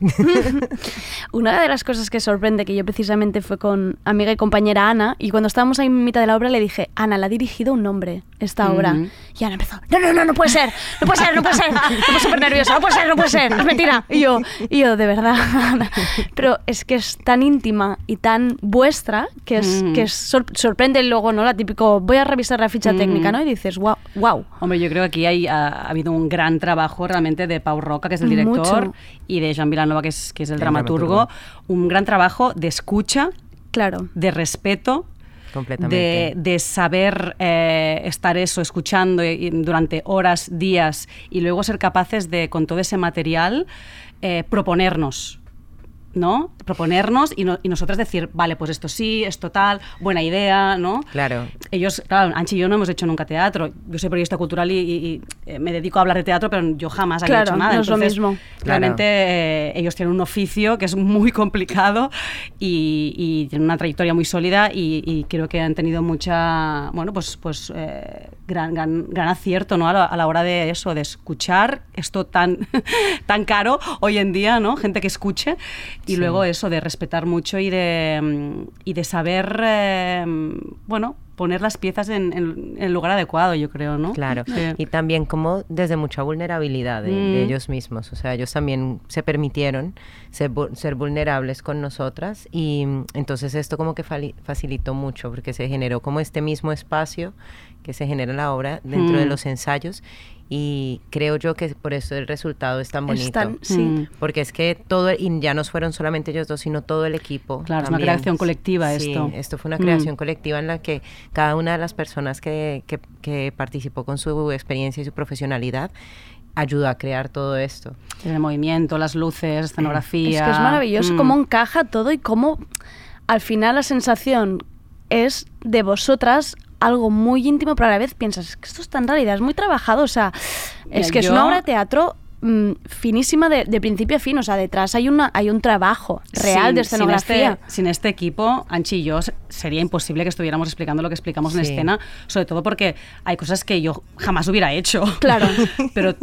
Una de las cosas que sorprende que yo precisamente fue con amiga y compañera Ana y cuando estábamos ahí en mitad de la obra le dije, Ana, la ha dirigido un hombre esta obra. Ujú. Y Ana empezó, no, no, no, no puede ser, no puede ser, no puede ser, me pongo súper nerviosa, no puede ser, no puede ser, es mentira. Y yo, y yo, de verdad, Ana. Pero es que es tan íntima y tan vuestra que es, Ujú. que es sor- sorprende luego, ¿no? La típico, voy a revisar la ficha Ujú. técnica, ¿no? Y dices, wow, wow. Hombre, yo creo que aquí hay, ha, ha habido un gran trabajo realmente de Pau Roca, que es el director, Mucho. y de Jean Vilanova, que es, que es el, El dramaturgo. dramaturgo. Un gran trabajo de escucha, Claro. de respeto. De, de saber eh, estar eso, escuchando durante horas, días, y luego ser capaces de, con todo ese material, eh, proponernos. ¿No? Proponernos y, no- y nosotras decir, vale, pues esto sí, esto tal, buena idea, ¿no? Claro. Ellos, claro, Anchi y yo no hemos hecho nunca teatro. Yo soy periodista cultural y, y- y, eh, me dedico a hablar de teatro, pero yo jamás había Claro, hecho nada. no es lo mismo. Realmente eh, ellos tienen un oficio que es muy *laughs* complicado y, y tienen una trayectoria muy sólida y, y creo que han tenido mucha, bueno, pues, pues eh, gran, gran, gran acierto, ¿no? A la, a la hora de eso, de escuchar esto tan, *laughs* tan caro hoy en día, ¿no? Gente que escuche y Sí. luego eso de respetar mucho y de, mm, y de saber, eh, bueno, poner las piezas en, en- en el lugar adecuado, yo creo, ¿no? Claro, Sí. y también como desde mucha vulnerabilidad de, de Mm. ellos mismos, o sea, ellos también se permitieron ser, ser vulnerables con nosotras y mm, entonces esto como que facilitó mucho porque se generó como este mismo espacio que se genera en la obra dentro de Mm. los ensayos y creo yo que por eso el resultado es tan bonito. Es tan- sí. Mm. Porque es que todo, y ya no fueron solamente ellos dos, sino todo el equipo. Claro, es una también. creación colectiva Sí, esto. esto fue una Mm. creación colectiva en la que cada una de las personas que, que- que participó con su experiencia y su profesionalidad ayudó a crear todo esto. El movimiento, las luces, escenografía. Es que es maravilloso Mm. cómo encaja todo y cómo al final la sensación es de vosotras algo muy íntimo, pero a la vez piensas, es que esto está en realidad, es muy trabajado, o sea, es que es una obra de teatro mm, finísima de, de principio a fin, o sea, detrás hay, una, hay un trabajo real Sin- de sin escenografía. este, sin este equipo, Anchi y yo, se- sería imposible que estuviéramos explicando lo que explicamos en escena, sobre todo porque hay cosas que yo jamás hubiera hecho. Claro. *laughs* pero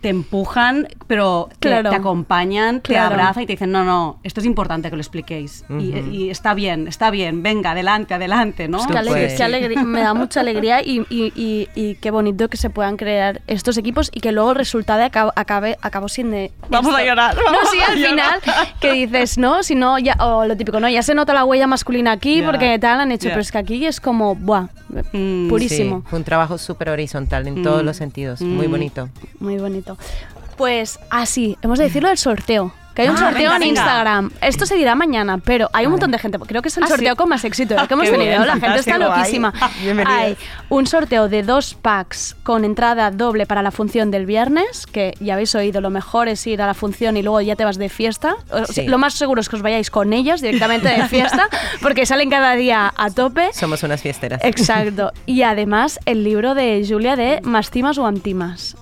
te empujan, pero te, Claro. te acompañan, te abrazan y te dicen, no, no, esto es importante que lo expliquéis. Y- está bien, está bien, venga, adelante, adelante, ¿no? Qué alegría- puedes. qué alegría- me da mucha alegría y, y- y- y qué bonito que se puedan crear estos equipos y que luego el resultado acabe, acabe, acabó siendo... Vamos a llorar, No, vamos sí, a al llorar. final que dices, no, si no, ya, o lo típico, no, ya se nota la huella masculina aquí porque tal han hecho, pero es que aquí es como, buah, Mm, purísimo. Sí, fue un trabajo súper horizontal en todos Mm. los sentidos, muy Mm. bonito. Muy bonito. Pues así, hemos de decirlo del sorteo. Que hay un Ah, sorteo venga, en venga. Esto Esto se dirá mañana, pero hay un montón de gente. Creo que es el Ah, sorteo sí. con más éxito que hemos tenido. bien, La gente está loquísima. Bienvenidas. Hay un sorteo de dos packs con entrada doble para la función del viernes, que ya habéis oído, lo mejor es ir a la función y luego ya te vas de fiesta. O sea, Sí. Lo más seguro es que os vayáis con ellas directamente de fiesta, *laughs* porque salen cada día a tope. Somos unas fiesteras. Exacto. Y además el libro de Julia de Más timas o antimas.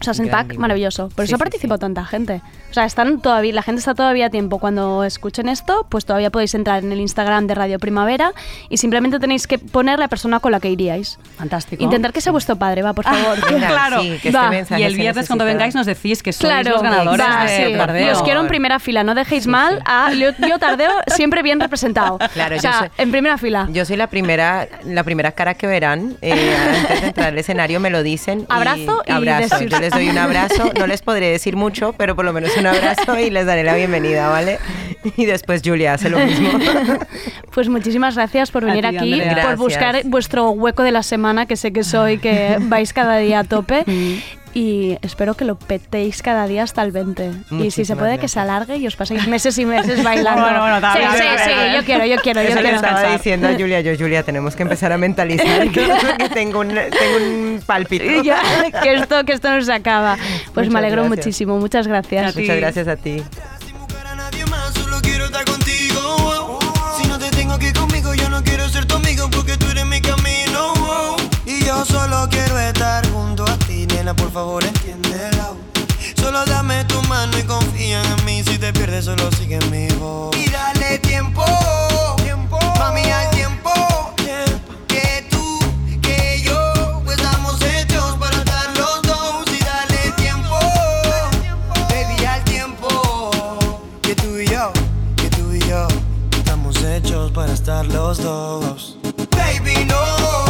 O sea, es un pack libro. maravilloso. Por Sí, eso sí, participó sí. tanta gente. O sea, están todavía, la gente está todavía a tiempo. Cuando escuchen esto, pues todavía podéis entrar en el Instagram de Radio Primavera y simplemente tenéis que poner la persona con la que iríais. Fantástico. Intentar que sea vuestro padre, va, por favor. Venga, claro. sí, que este Y el viernes cuando vengáis nos decís que sois Claro, los ganadores va, de sí. Tardeo. Y os quiero en primera fila, no dejéis mal a yo, yo Tardeo siempre bien representado. Claro, o yo sea, soy- en primera fila. Yo soy la primera, la primera cara que verán eh, antes de entrar al escenario, me lo dicen. y- Abrazo y abrazo. decir- Yo les doy un *laughs* abrazo, no les podré decir mucho, pero por lo menos un abrazo y les daré la bienvenida, ¿vale? Y después Julia hace lo mismo. *laughs* Pues muchísimas gracias por venir ti, aquí, Andrea. por Gracias. buscar vuestro hueco de la semana, que sé que soy, que vais cada día a tope. Y espero que lo petéis cada día hasta el 20. y si se Muchísimas puede, que gracias. se alargue y os paséis meses y meses *laughs* bailando. Bueno, bueno, sí, dale, sí, sí, dale. yo quiero, yo quiero, yo Eso le quiero. estaba diciendo a Julia, yo Julia, tenemos que empezar a mentalizar *laughs* que, que tengo, un, tengo un pálpito. *laughs* Ya, que, esto, que esto no se acaba. Pues Muchas me alegro gracias. muchísimo, muchas gracias. Muchas gracias a ti. Sin buscar a nadie más, solo quiero estar contigo. Si no te tengo aquí conmigo, yo no quiero ser tu amigo porque tú eres mi camino. Y yo solo quiero estar junto a ti, por favor entiéndela. Solo dame tu mano y confía en mí. Si te pierdes, solo sigue mi voz. Y dale tiempo, tiempo. mami, al tiempo. tiempo. Que tú, que yo, pues estamos hechos para estar los dos. Y dale tiempo, baby, al tiempo. Que tú y yo, que tú y yo, estamos hechos para estar los dos. Baby, no.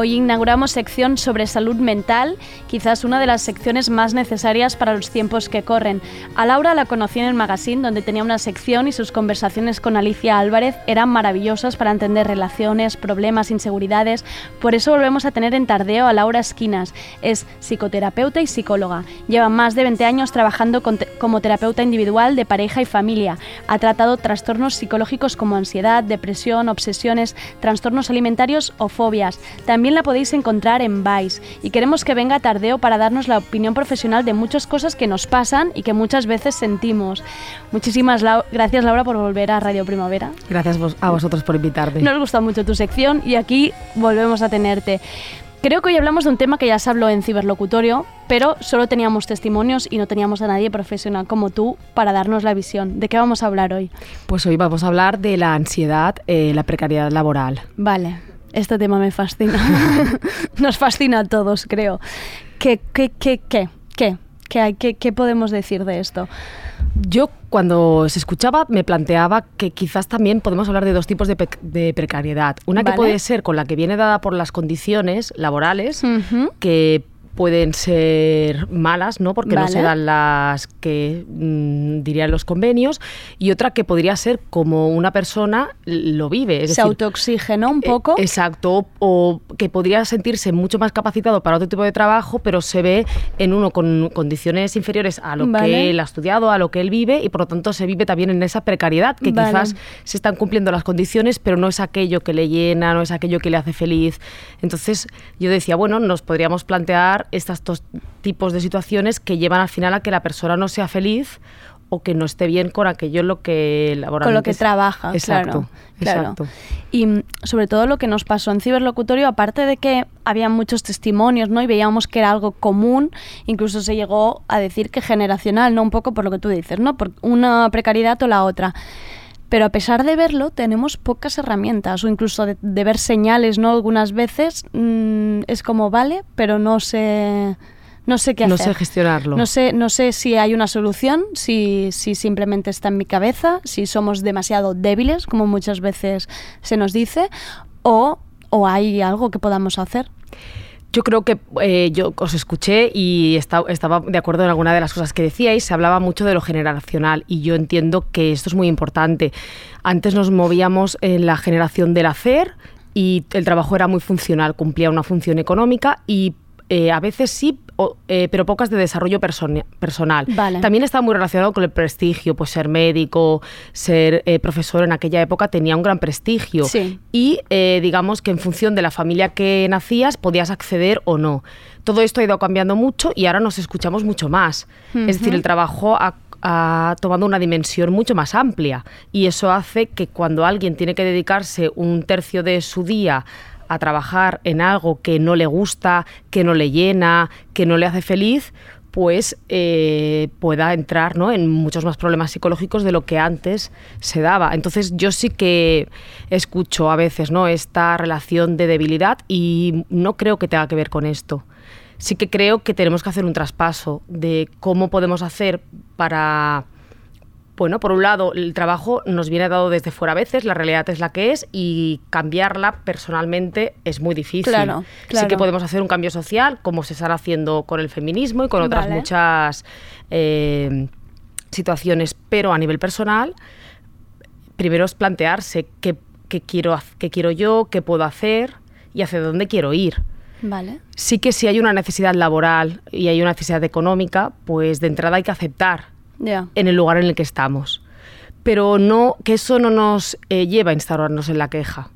Hoy inauguramos sección sobre salud mental, quizás una de las secciones más necesarias para los tiempos que corren. A Laura la conocí en el magazine donde tenía una sección y sus conversaciones con Alicia Álvarez eran maravillosas para entender relaciones, problemas, inseguridades. Por eso volvemos a tener en Tardeo a Laura Esquinas. Es psicoterapeuta y psicóloga. Lleva más de 20 años trabajando como terapeuta individual de pareja y familia. Ha tratado trastornos psicológicos como ansiedad, depresión, obsesiones, trastornos alimentarios o fobias. También la podéis encontrar en Vice y queremos que venga Tardeo para darnos la opinión profesional de muchas cosas que nos pasan y que muchas veces sentimos. Muchísimas lau- gracias Laura por volver a Radio Primavera. Gracias a vosotros por invitarme. Nos gusta mucho tu sección y aquí volvemos a tenerte. Creo que hoy hablamos de un tema que ya se habló en Ciberlocutorio, pero solo teníamos testimonios y no teníamos a nadie profesional como tú para darnos la visión. ¿De qué vamos a hablar hoy? Pues hoy vamos a hablar de la ansiedad, eh, la precariedad laboral. Vale, este tema me fascina. *laughs* Nos fascina a todos, creo. ¿Qué, qué, qué, qué, qué, qué, hay, qué, qué podemos decir de esto? Yo cuando se escuchaba me planteaba que quizás también podemos hablar de dos tipos de, pe- de precariedad. Una que puede ser con la que viene dada por las condiciones laborales, que pueden ser malas, ¿no? Porque no se dan las que mm, dirían los convenios, y otra que podría ser como una persona lo vive. Es Se autooxigena un poco. Eh, Exacto, o que podría sentirse mucho más capacitado para otro tipo de trabajo, pero se ve en uno con condiciones inferiores a lo Vale. que él ha estudiado, a lo que él vive, y por lo tanto se vive también en esa precariedad, que Vale. quizás se están cumpliendo las condiciones, pero no es aquello que le llena, no es aquello que le hace feliz. Entonces yo decía, bueno, nos podríamos plantear estos dos tipos de situaciones que llevan al final a que la persona no sea feliz o que no esté bien con aquello lo que con lo que trabaja, Exacto, claro, claro. exacto. Y mm, sobre todo lo que nos pasó en Ciberlocutorio, aparte de que había muchos testimonios, ¿no? Y veíamos que era algo común, incluso se llegó a decir que generacional, ¿no? Un poco por lo que tú dices, ¿no? Por una precariedad o la otra. Pero a pesar de verlo, tenemos pocas herramientas o incluso de, de ver señales, ¿no? Algunas veces mm, es como, vale, pero no sé, no sé qué No hacer. sé gestionarlo. No sé, no sé si hay una solución, si, si simplemente está en mi cabeza, si somos demasiado débiles, como muchas veces se nos dice, o, o hay algo que podamos hacer. Yo creo que eh, yo os escuché y esta- estaba de acuerdo en alguna de las cosas que decíais. Se hablaba mucho de lo generacional y yo entiendo que esto es muy importante. Antes nos movíamos en la generación del hacer y el trabajo era muy funcional, cumplía una función económica y eh, a veces sí, o- eh, pero pocas de desarrollo personal. Vale. También está muy relacionado con el prestigio, pues ser médico, ser eh, profesor en aquella época tenía un gran prestigio. Sí. Y digamos que en función de la familia que nacías podías acceder o no. Todo esto ha ido cambiando mucho y ahora nos escuchamos mucho más. Es decir, el trabajo ha, ha tomado una dimensión mucho más amplia y eso hace que cuando alguien tiene que dedicarse un tercio de su día a trabajar en algo que no le gusta, que no le llena, que no le hace feliz, pues eh, pueda entrar ¿no? en muchos más problemas psicológicos de lo que antes se daba. Entonces yo sí que escucho a veces ¿no? esta relación de debilidad y no creo que tenga que ver con esto. Sí que creo que tenemos que hacer un traspaso de cómo podemos hacer para Bueno, por un lado, el trabajo nos viene dado desde fuera a veces, la realidad es la que es y cambiarla personalmente es muy difícil. Claro, Sí claro. que podemos hacer un cambio social, como se está haciendo con el feminismo y con otras Vale. muchas eh, situaciones, pero a nivel personal, primero es plantearse qué, qué quiero, qué quiero yo, qué puedo hacer y hacia dónde quiero ir. Vale. Sí que si hay una necesidad laboral y hay una necesidad económica, pues de entrada hay que aceptar En el lugar en el que estamos. Pero no, que eso no nos eh, lleva a instaurarnos en la queja.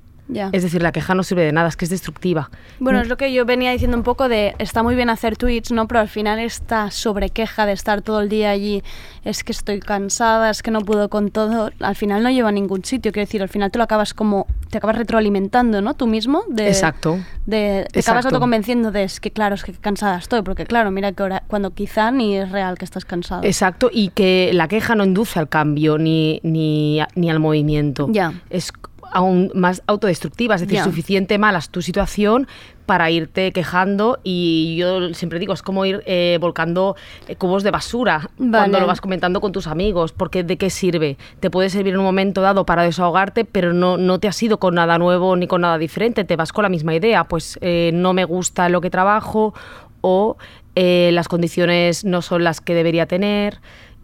Es decir, la queja no sirve de nada, es que es destructiva. Bueno, es lo que yo venía diciendo un poco de está muy bien hacer tweets, ¿no? Pero al final esta sobrequeja de estar todo el día allí, es que estoy cansada, es que no puedo con todo, al final no lleva a ningún sitio. Quiero decir, al final te lo acabas como, te acabas retroalimentando, ¿no? Tú mismo. De, Exacto. De, te acabas Exacto. autoconvenciendo de es que claro, es que cansada estoy, porque claro, mira que hora, cuando quizá ni es real que estás cansado. Exacto, y que la queja no induce al cambio ni, ni, ni al movimiento. Ya. Es aún más autodestructiva, es decir, Ya. suficiente mala es tu situación para irte quejando y yo siempre digo, es como ir eh, volcando eh, cubos de basura cuando Vale. lo vas comentando con tus amigos, porque ¿de qué sirve? Te puede servir en un momento dado para desahogarte, pero no, no te has ido con nada nuevo ni con nada diferente, te vas con la misma idea, pues eh, no me gusta lo que trabajo o eh, las condiciones no son las que debería tener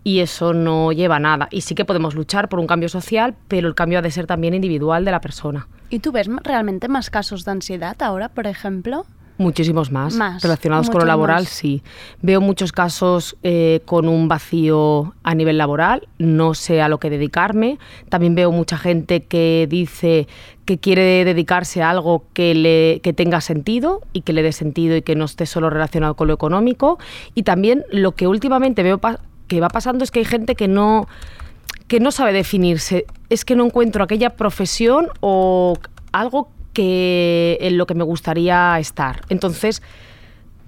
y eso no lleva a nada. Y sí que podemos luchar por un cambio social, pero el cambio ha de ser también individual de la persona. ¿Y tú ves realmente más casos de ansiedad ahora, por ejemplo? Muchísimos más, Más, relacionados con lo laboral, más. sí. Veo muchos casos eh, con un vacío a nivel laboral, no sé a lo que dedicarme. También veo mucha gente que dice que quiere dedicarse a algo que, le, que tenga sentido y que le dé sentido y que no esté solo relacionado con lo económico. Y también lo que últimamente veo que va pasando es que hay gente que no que no sabe definirse. Es que no encuentro aquella profesión o algo que en lo que me gustaría estar. Entonces,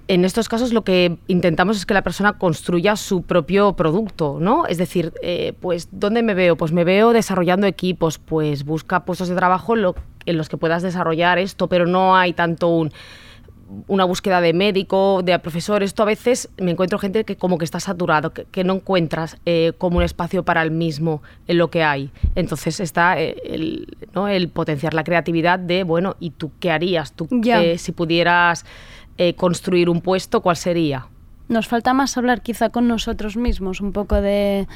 en estos casos lo que intentamos es que la persona construya su propio producto, ¿no? Es decir, eh, pues ¿dónde me veo? Pues me veo desarrollando equipos, pues busca puestos de trabajo lo- en los que puedas desarrollar esto, pero no hay tanto un una búsqueda de médico, de profesor, esto a veces me encuentro gente que como que está saturado, que, que no encuentras eh, como un espacio para el mismo en lo que hay. Entonces está eh, el, ¿no? el potenciar la creatividad de, bueno, ¿y tú qué harías? Tú, eh, si pudieras eh, construir un puesto, ¿cuál sería? Nos falta más hablar quizá con nosotros mismos, un poco de,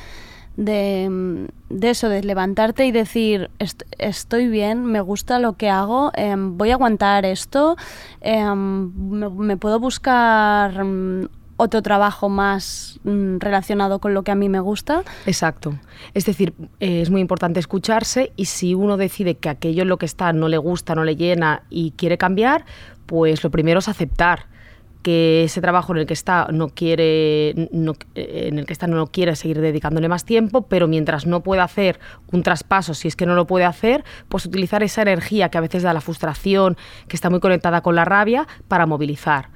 de, de eso, de levantarte y decir, "Est- estoy bien, me gusta lo que hago, em, voy a aguantar esto, em, me, me puedo buscar mm, otro trabajo más mm, relacionado con lo que a mí me gusta. Exacto. Es decir, eh, es muy importante escucharse y si uno decide que aquello en lo que está no le gusta, no le llena y quiere cambiar, pues lo primero es aceptar que ese trabajo en el que está no quiere no- eh, en el que está no quiere seguir dedicándole más tiempo, pero mientras no pueda hacer un traspaso, si es que no lo puede hacer, pues utilizar esa energía que a veces da la frustración, que está muy conectada con la rabia, para movilizar.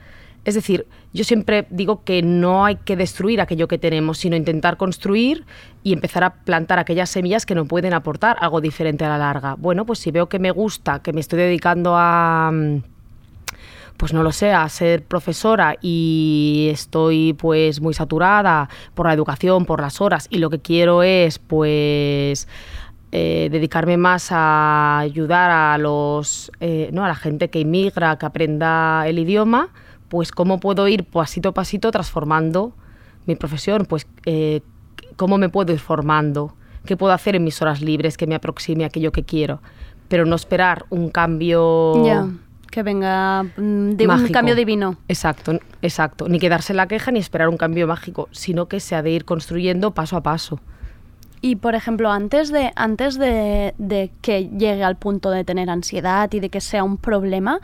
Es decir, yo siempre digo que no hay que destruir aquello que tenemos, sino intentar construir y empezar a plantar aquellas semillas que nos pueden aportar algo diferente a la larga. Bueno, pues si veo que me gusta, que me estoy dedicando a mm, pues no lo sé, a ser profesora y estoy pues muy saturada por la educación, por las horas y lo que quiero es pues eh, dedicarme más a ayudar a los eh, ¿no? a la gente que inmigra, que aprenda el idioma, pues cómo puedo ir pasito a pasito transformando mi profesión, pues eh, cómo me puedo ir formando, qué puedo hacer en mis horas libres que me aproxime a aquello que quiero, pero no esperar un cambio que venga mm, de un cambio divino. Exacto, exacto. Ni quedarse en la queja ni esperar un cambio mágico, sino que se ha de ir construyendo paso a paso. Y por ejemplo, antes de, antes de, de que llegue al punto de tener ansiedad y de que sea un problema,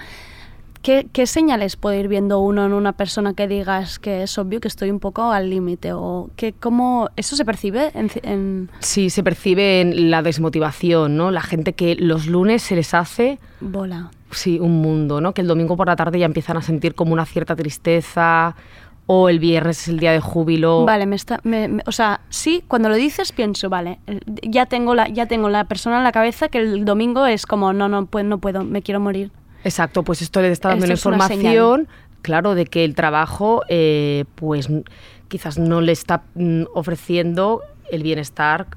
¿qué, qué señales puede ir viendo uno en una persona que digas que es obvio que estoy un poco al límite? ¿O que cómo eso se percibe en, en- Sí, se percibe en la desmotivación, ¿no? La gente que los lunes se les hace bola? sí, un mundo, ¿no? Que el domingo por la tarde ya empiezan a sentir como una cierta tristeza o el viernes es el día de júbilo. Vale, me está, me- me- o sea, sí, cuando lo dices pienso, vale, ya tengo la, ya tengo la persona en la cabeza que el domingo es como, no, no, puedo, no puedo, me quiero morir. Exacto, pues esto le está dando Esto una es una información, claro, de que el trabajo, eh, pues quizás no le está mm, ofreciendo el bienestar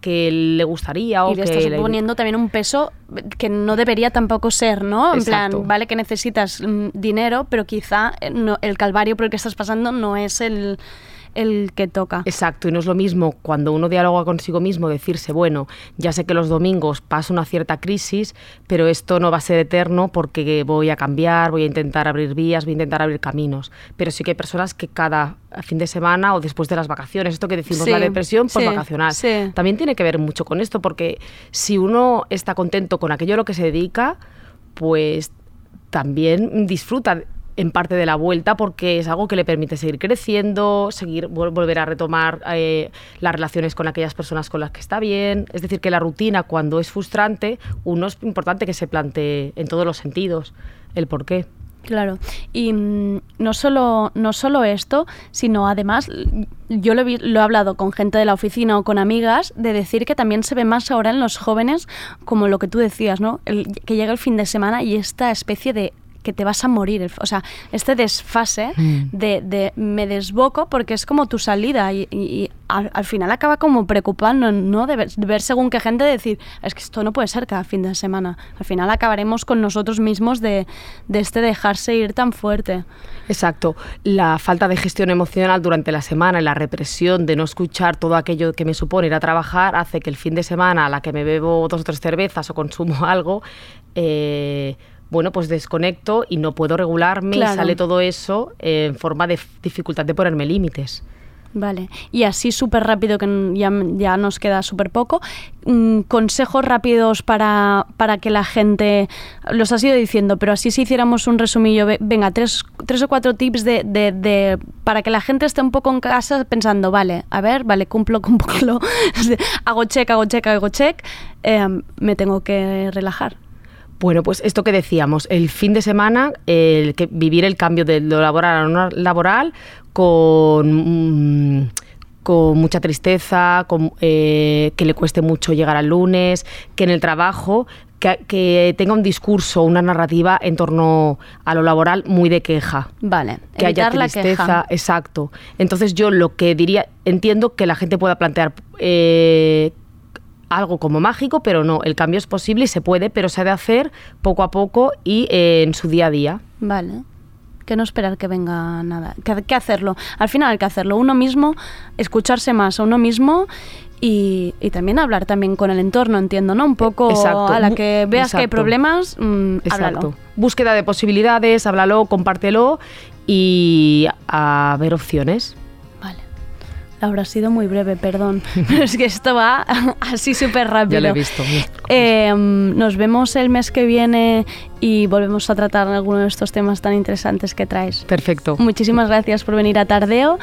que le gustaría o y le que estás le- poniendo también un peso que no debería tampoco ser, ¿no? En Exacto. plan, vale que necesitas mm, dinero, pero quizá eh, no- el calvario por el que estás pasando no es el, el que toca. Exacto, y no es lo mismo cuando uno dialoga consigo mismo decirse, bueno, ya sé que los domingos paso una cierta crisis, pero esto no va a ser eterno porque voy a cambiar, voy a intentar abrir vías, voy a intentar abrir caminos. Pero sí que hay personas que cada fin de semana o después de las vacaciones, esto que decimos Sí, la depresión sí, vacacional, sí. también tiene que ver mucho con esto, porque si uno está contento con aquello a lo que se dedica, pues también disfruta en parte de la vuelta porque es algo que le permite seguir creciendo, seguir vol- volver a retomar eh, las relaciones con aquellas personas con las que está bien. Es decir, que la rutina cuando es frustrante, uno es importante que se plantee en todos los sentidos el por qué. Claro, y mm, no solo, no solo esto, sino además, yo lo, he lo he hablado con gente de la oficina o con amigas, de decir que también se ve más ahora en los jóvenes, como lo que tú decías, ¿no? El- que llega el fin de semana y esta especie de que te vas a morir, o sea, este desfase Mm. de, de me desboco porque es como tu salida y, y- y al, al final acaba como preocupando, ¿no? De ver, de ver según qué gente decir, es que esto no puede ser cada fin de semana. Al final acabaremos con nosotros mismos de, de este dejarse ir tan fuerte. Exacto. La falta de gestión emocional durante la semana y la represión de no escuchar todo aquello que me supone ir a trabajar hace que el fin de semana a la que me bebo dos o tres cervezas o consumo *laughs* algo, eh, bueno, pues desconecto y no puedo regularme Claro. y sale todo eso en forma de dificultad de ponerme límites. Vale, y así súper rápido, que ya, ya nos queda súper poco, mm, consejos rápidos para, para que la gente, los has ido diciendo, pero así si hiciéramos un resumillo, ve- venga, tres, tres o cuatro tips de, de- de- para que la gente esté un poco en casa pensando, vale, a ver, vale, cumplo, cumplo, *laughs* hago check, hago check, hago check, eh, me tengo que relajar. Bueno, pues esto que decíamos, el fin de semana, el que vivir el cambio de lo laboral a lo no laboral con, mm, con mucha tristeza, con, eh, que le cueste mucho llegar al lunes, que en el trabajo que, que tenga un discurso, una narrativa en torno a lo laboral muy de queja. Vale, Que haya la tristeza, queja. exacto. Entonces yo lo que diría, entiendo que la gente pueda plantear eh, algo como mágico, pero no, el cambio es posible y se puede, pero se ha de hacer poco a poco y eh, en su día a día. Vale. Que no esperar que venga nada. Que, que hacerlo. Al final hay que hacerlo uno mismo, escucharse más a uno mismo y, y también hablar también con el entorno, entiendo, ¿no? Un poco Exacto. a la que veas que hay problemas, mm, Exacto. háblalo. Búsqueda de posibilidades, háblalo, compártelo y a ver opciones. Laura, ha sido muy breve, perdón. *laughs* Pero es que esto va *laughs* así súper rápido. Ya lo he visto. Eh, nos vemos el mes que viene y volvemos a tratar alguno de estos temas tan interesantes que traes. Perfecto. Muchísimas gracias por venir a Tardeo.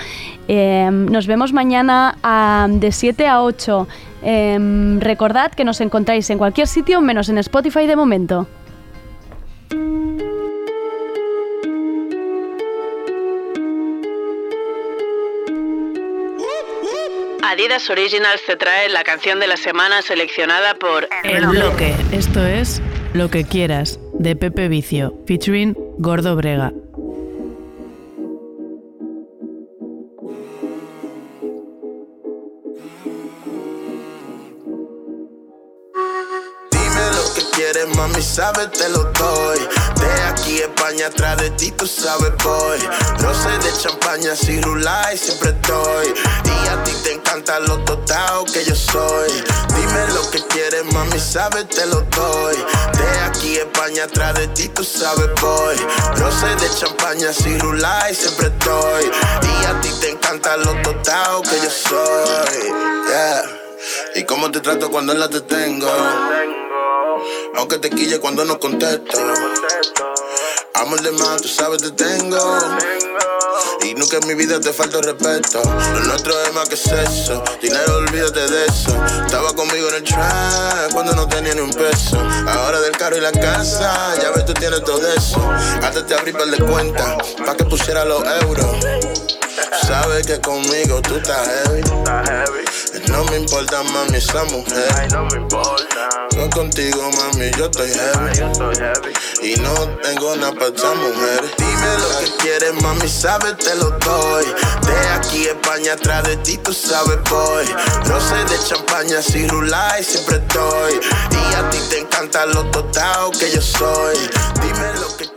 Eh, nos vemos mañana a- de 7 a 8. Eh, recordad que nos encontráis en cualquier sitio menos en Spotify de momento. Adidas Originals te trae la canción de la semana seleccionada por El bloque. Esto es Lo que quieras, de Pepe Vicio, featuring Gordo Brega. Mami, sabes, te lo doy. De aquí España, atrás de ti, tú sabes, voy. No sé de champaña, si rulay, siempre estoy. Y a ti te encanta lo total que yo soy. Dime lo que quieres, mami, sabes, te lo doy. De aquí España, atrás de ti, tú sabes, voy. No sé de champaña, si rulay, siempre estoy. Y a ti te encanta lo total que yo soy. Yeah. Y cómo te trato cuando en la te tengo. Aunque te quille cuando no contesto. Amor de más, tú sabes te tengo. Y nunca en mi vida te falta respeto. Lo nuestro es más que sexo. Dinero, olvídate de eso. Estaba conmigo en el track cuando no tenía ni un peso. Ahora del carro y la casa, ya ves, tú tienes todo eso. Antes te abrí para de cuenta, pa' que pusiera los euros. Sabes que conmigo tú estás heavy. No me importa, mami, esa mujer. Yo contigo, mami, yo estoy heavy. Y no tengo nada para esa mujer. Dime lo que quieres, quieres, mami, sabes, te lo doy. De aquí España, atrás de ti, tú sabes, voy. No sé de champaña, si rulay, siempre estoy. Y a ti te encanta lo total que yo soy. Dímelo.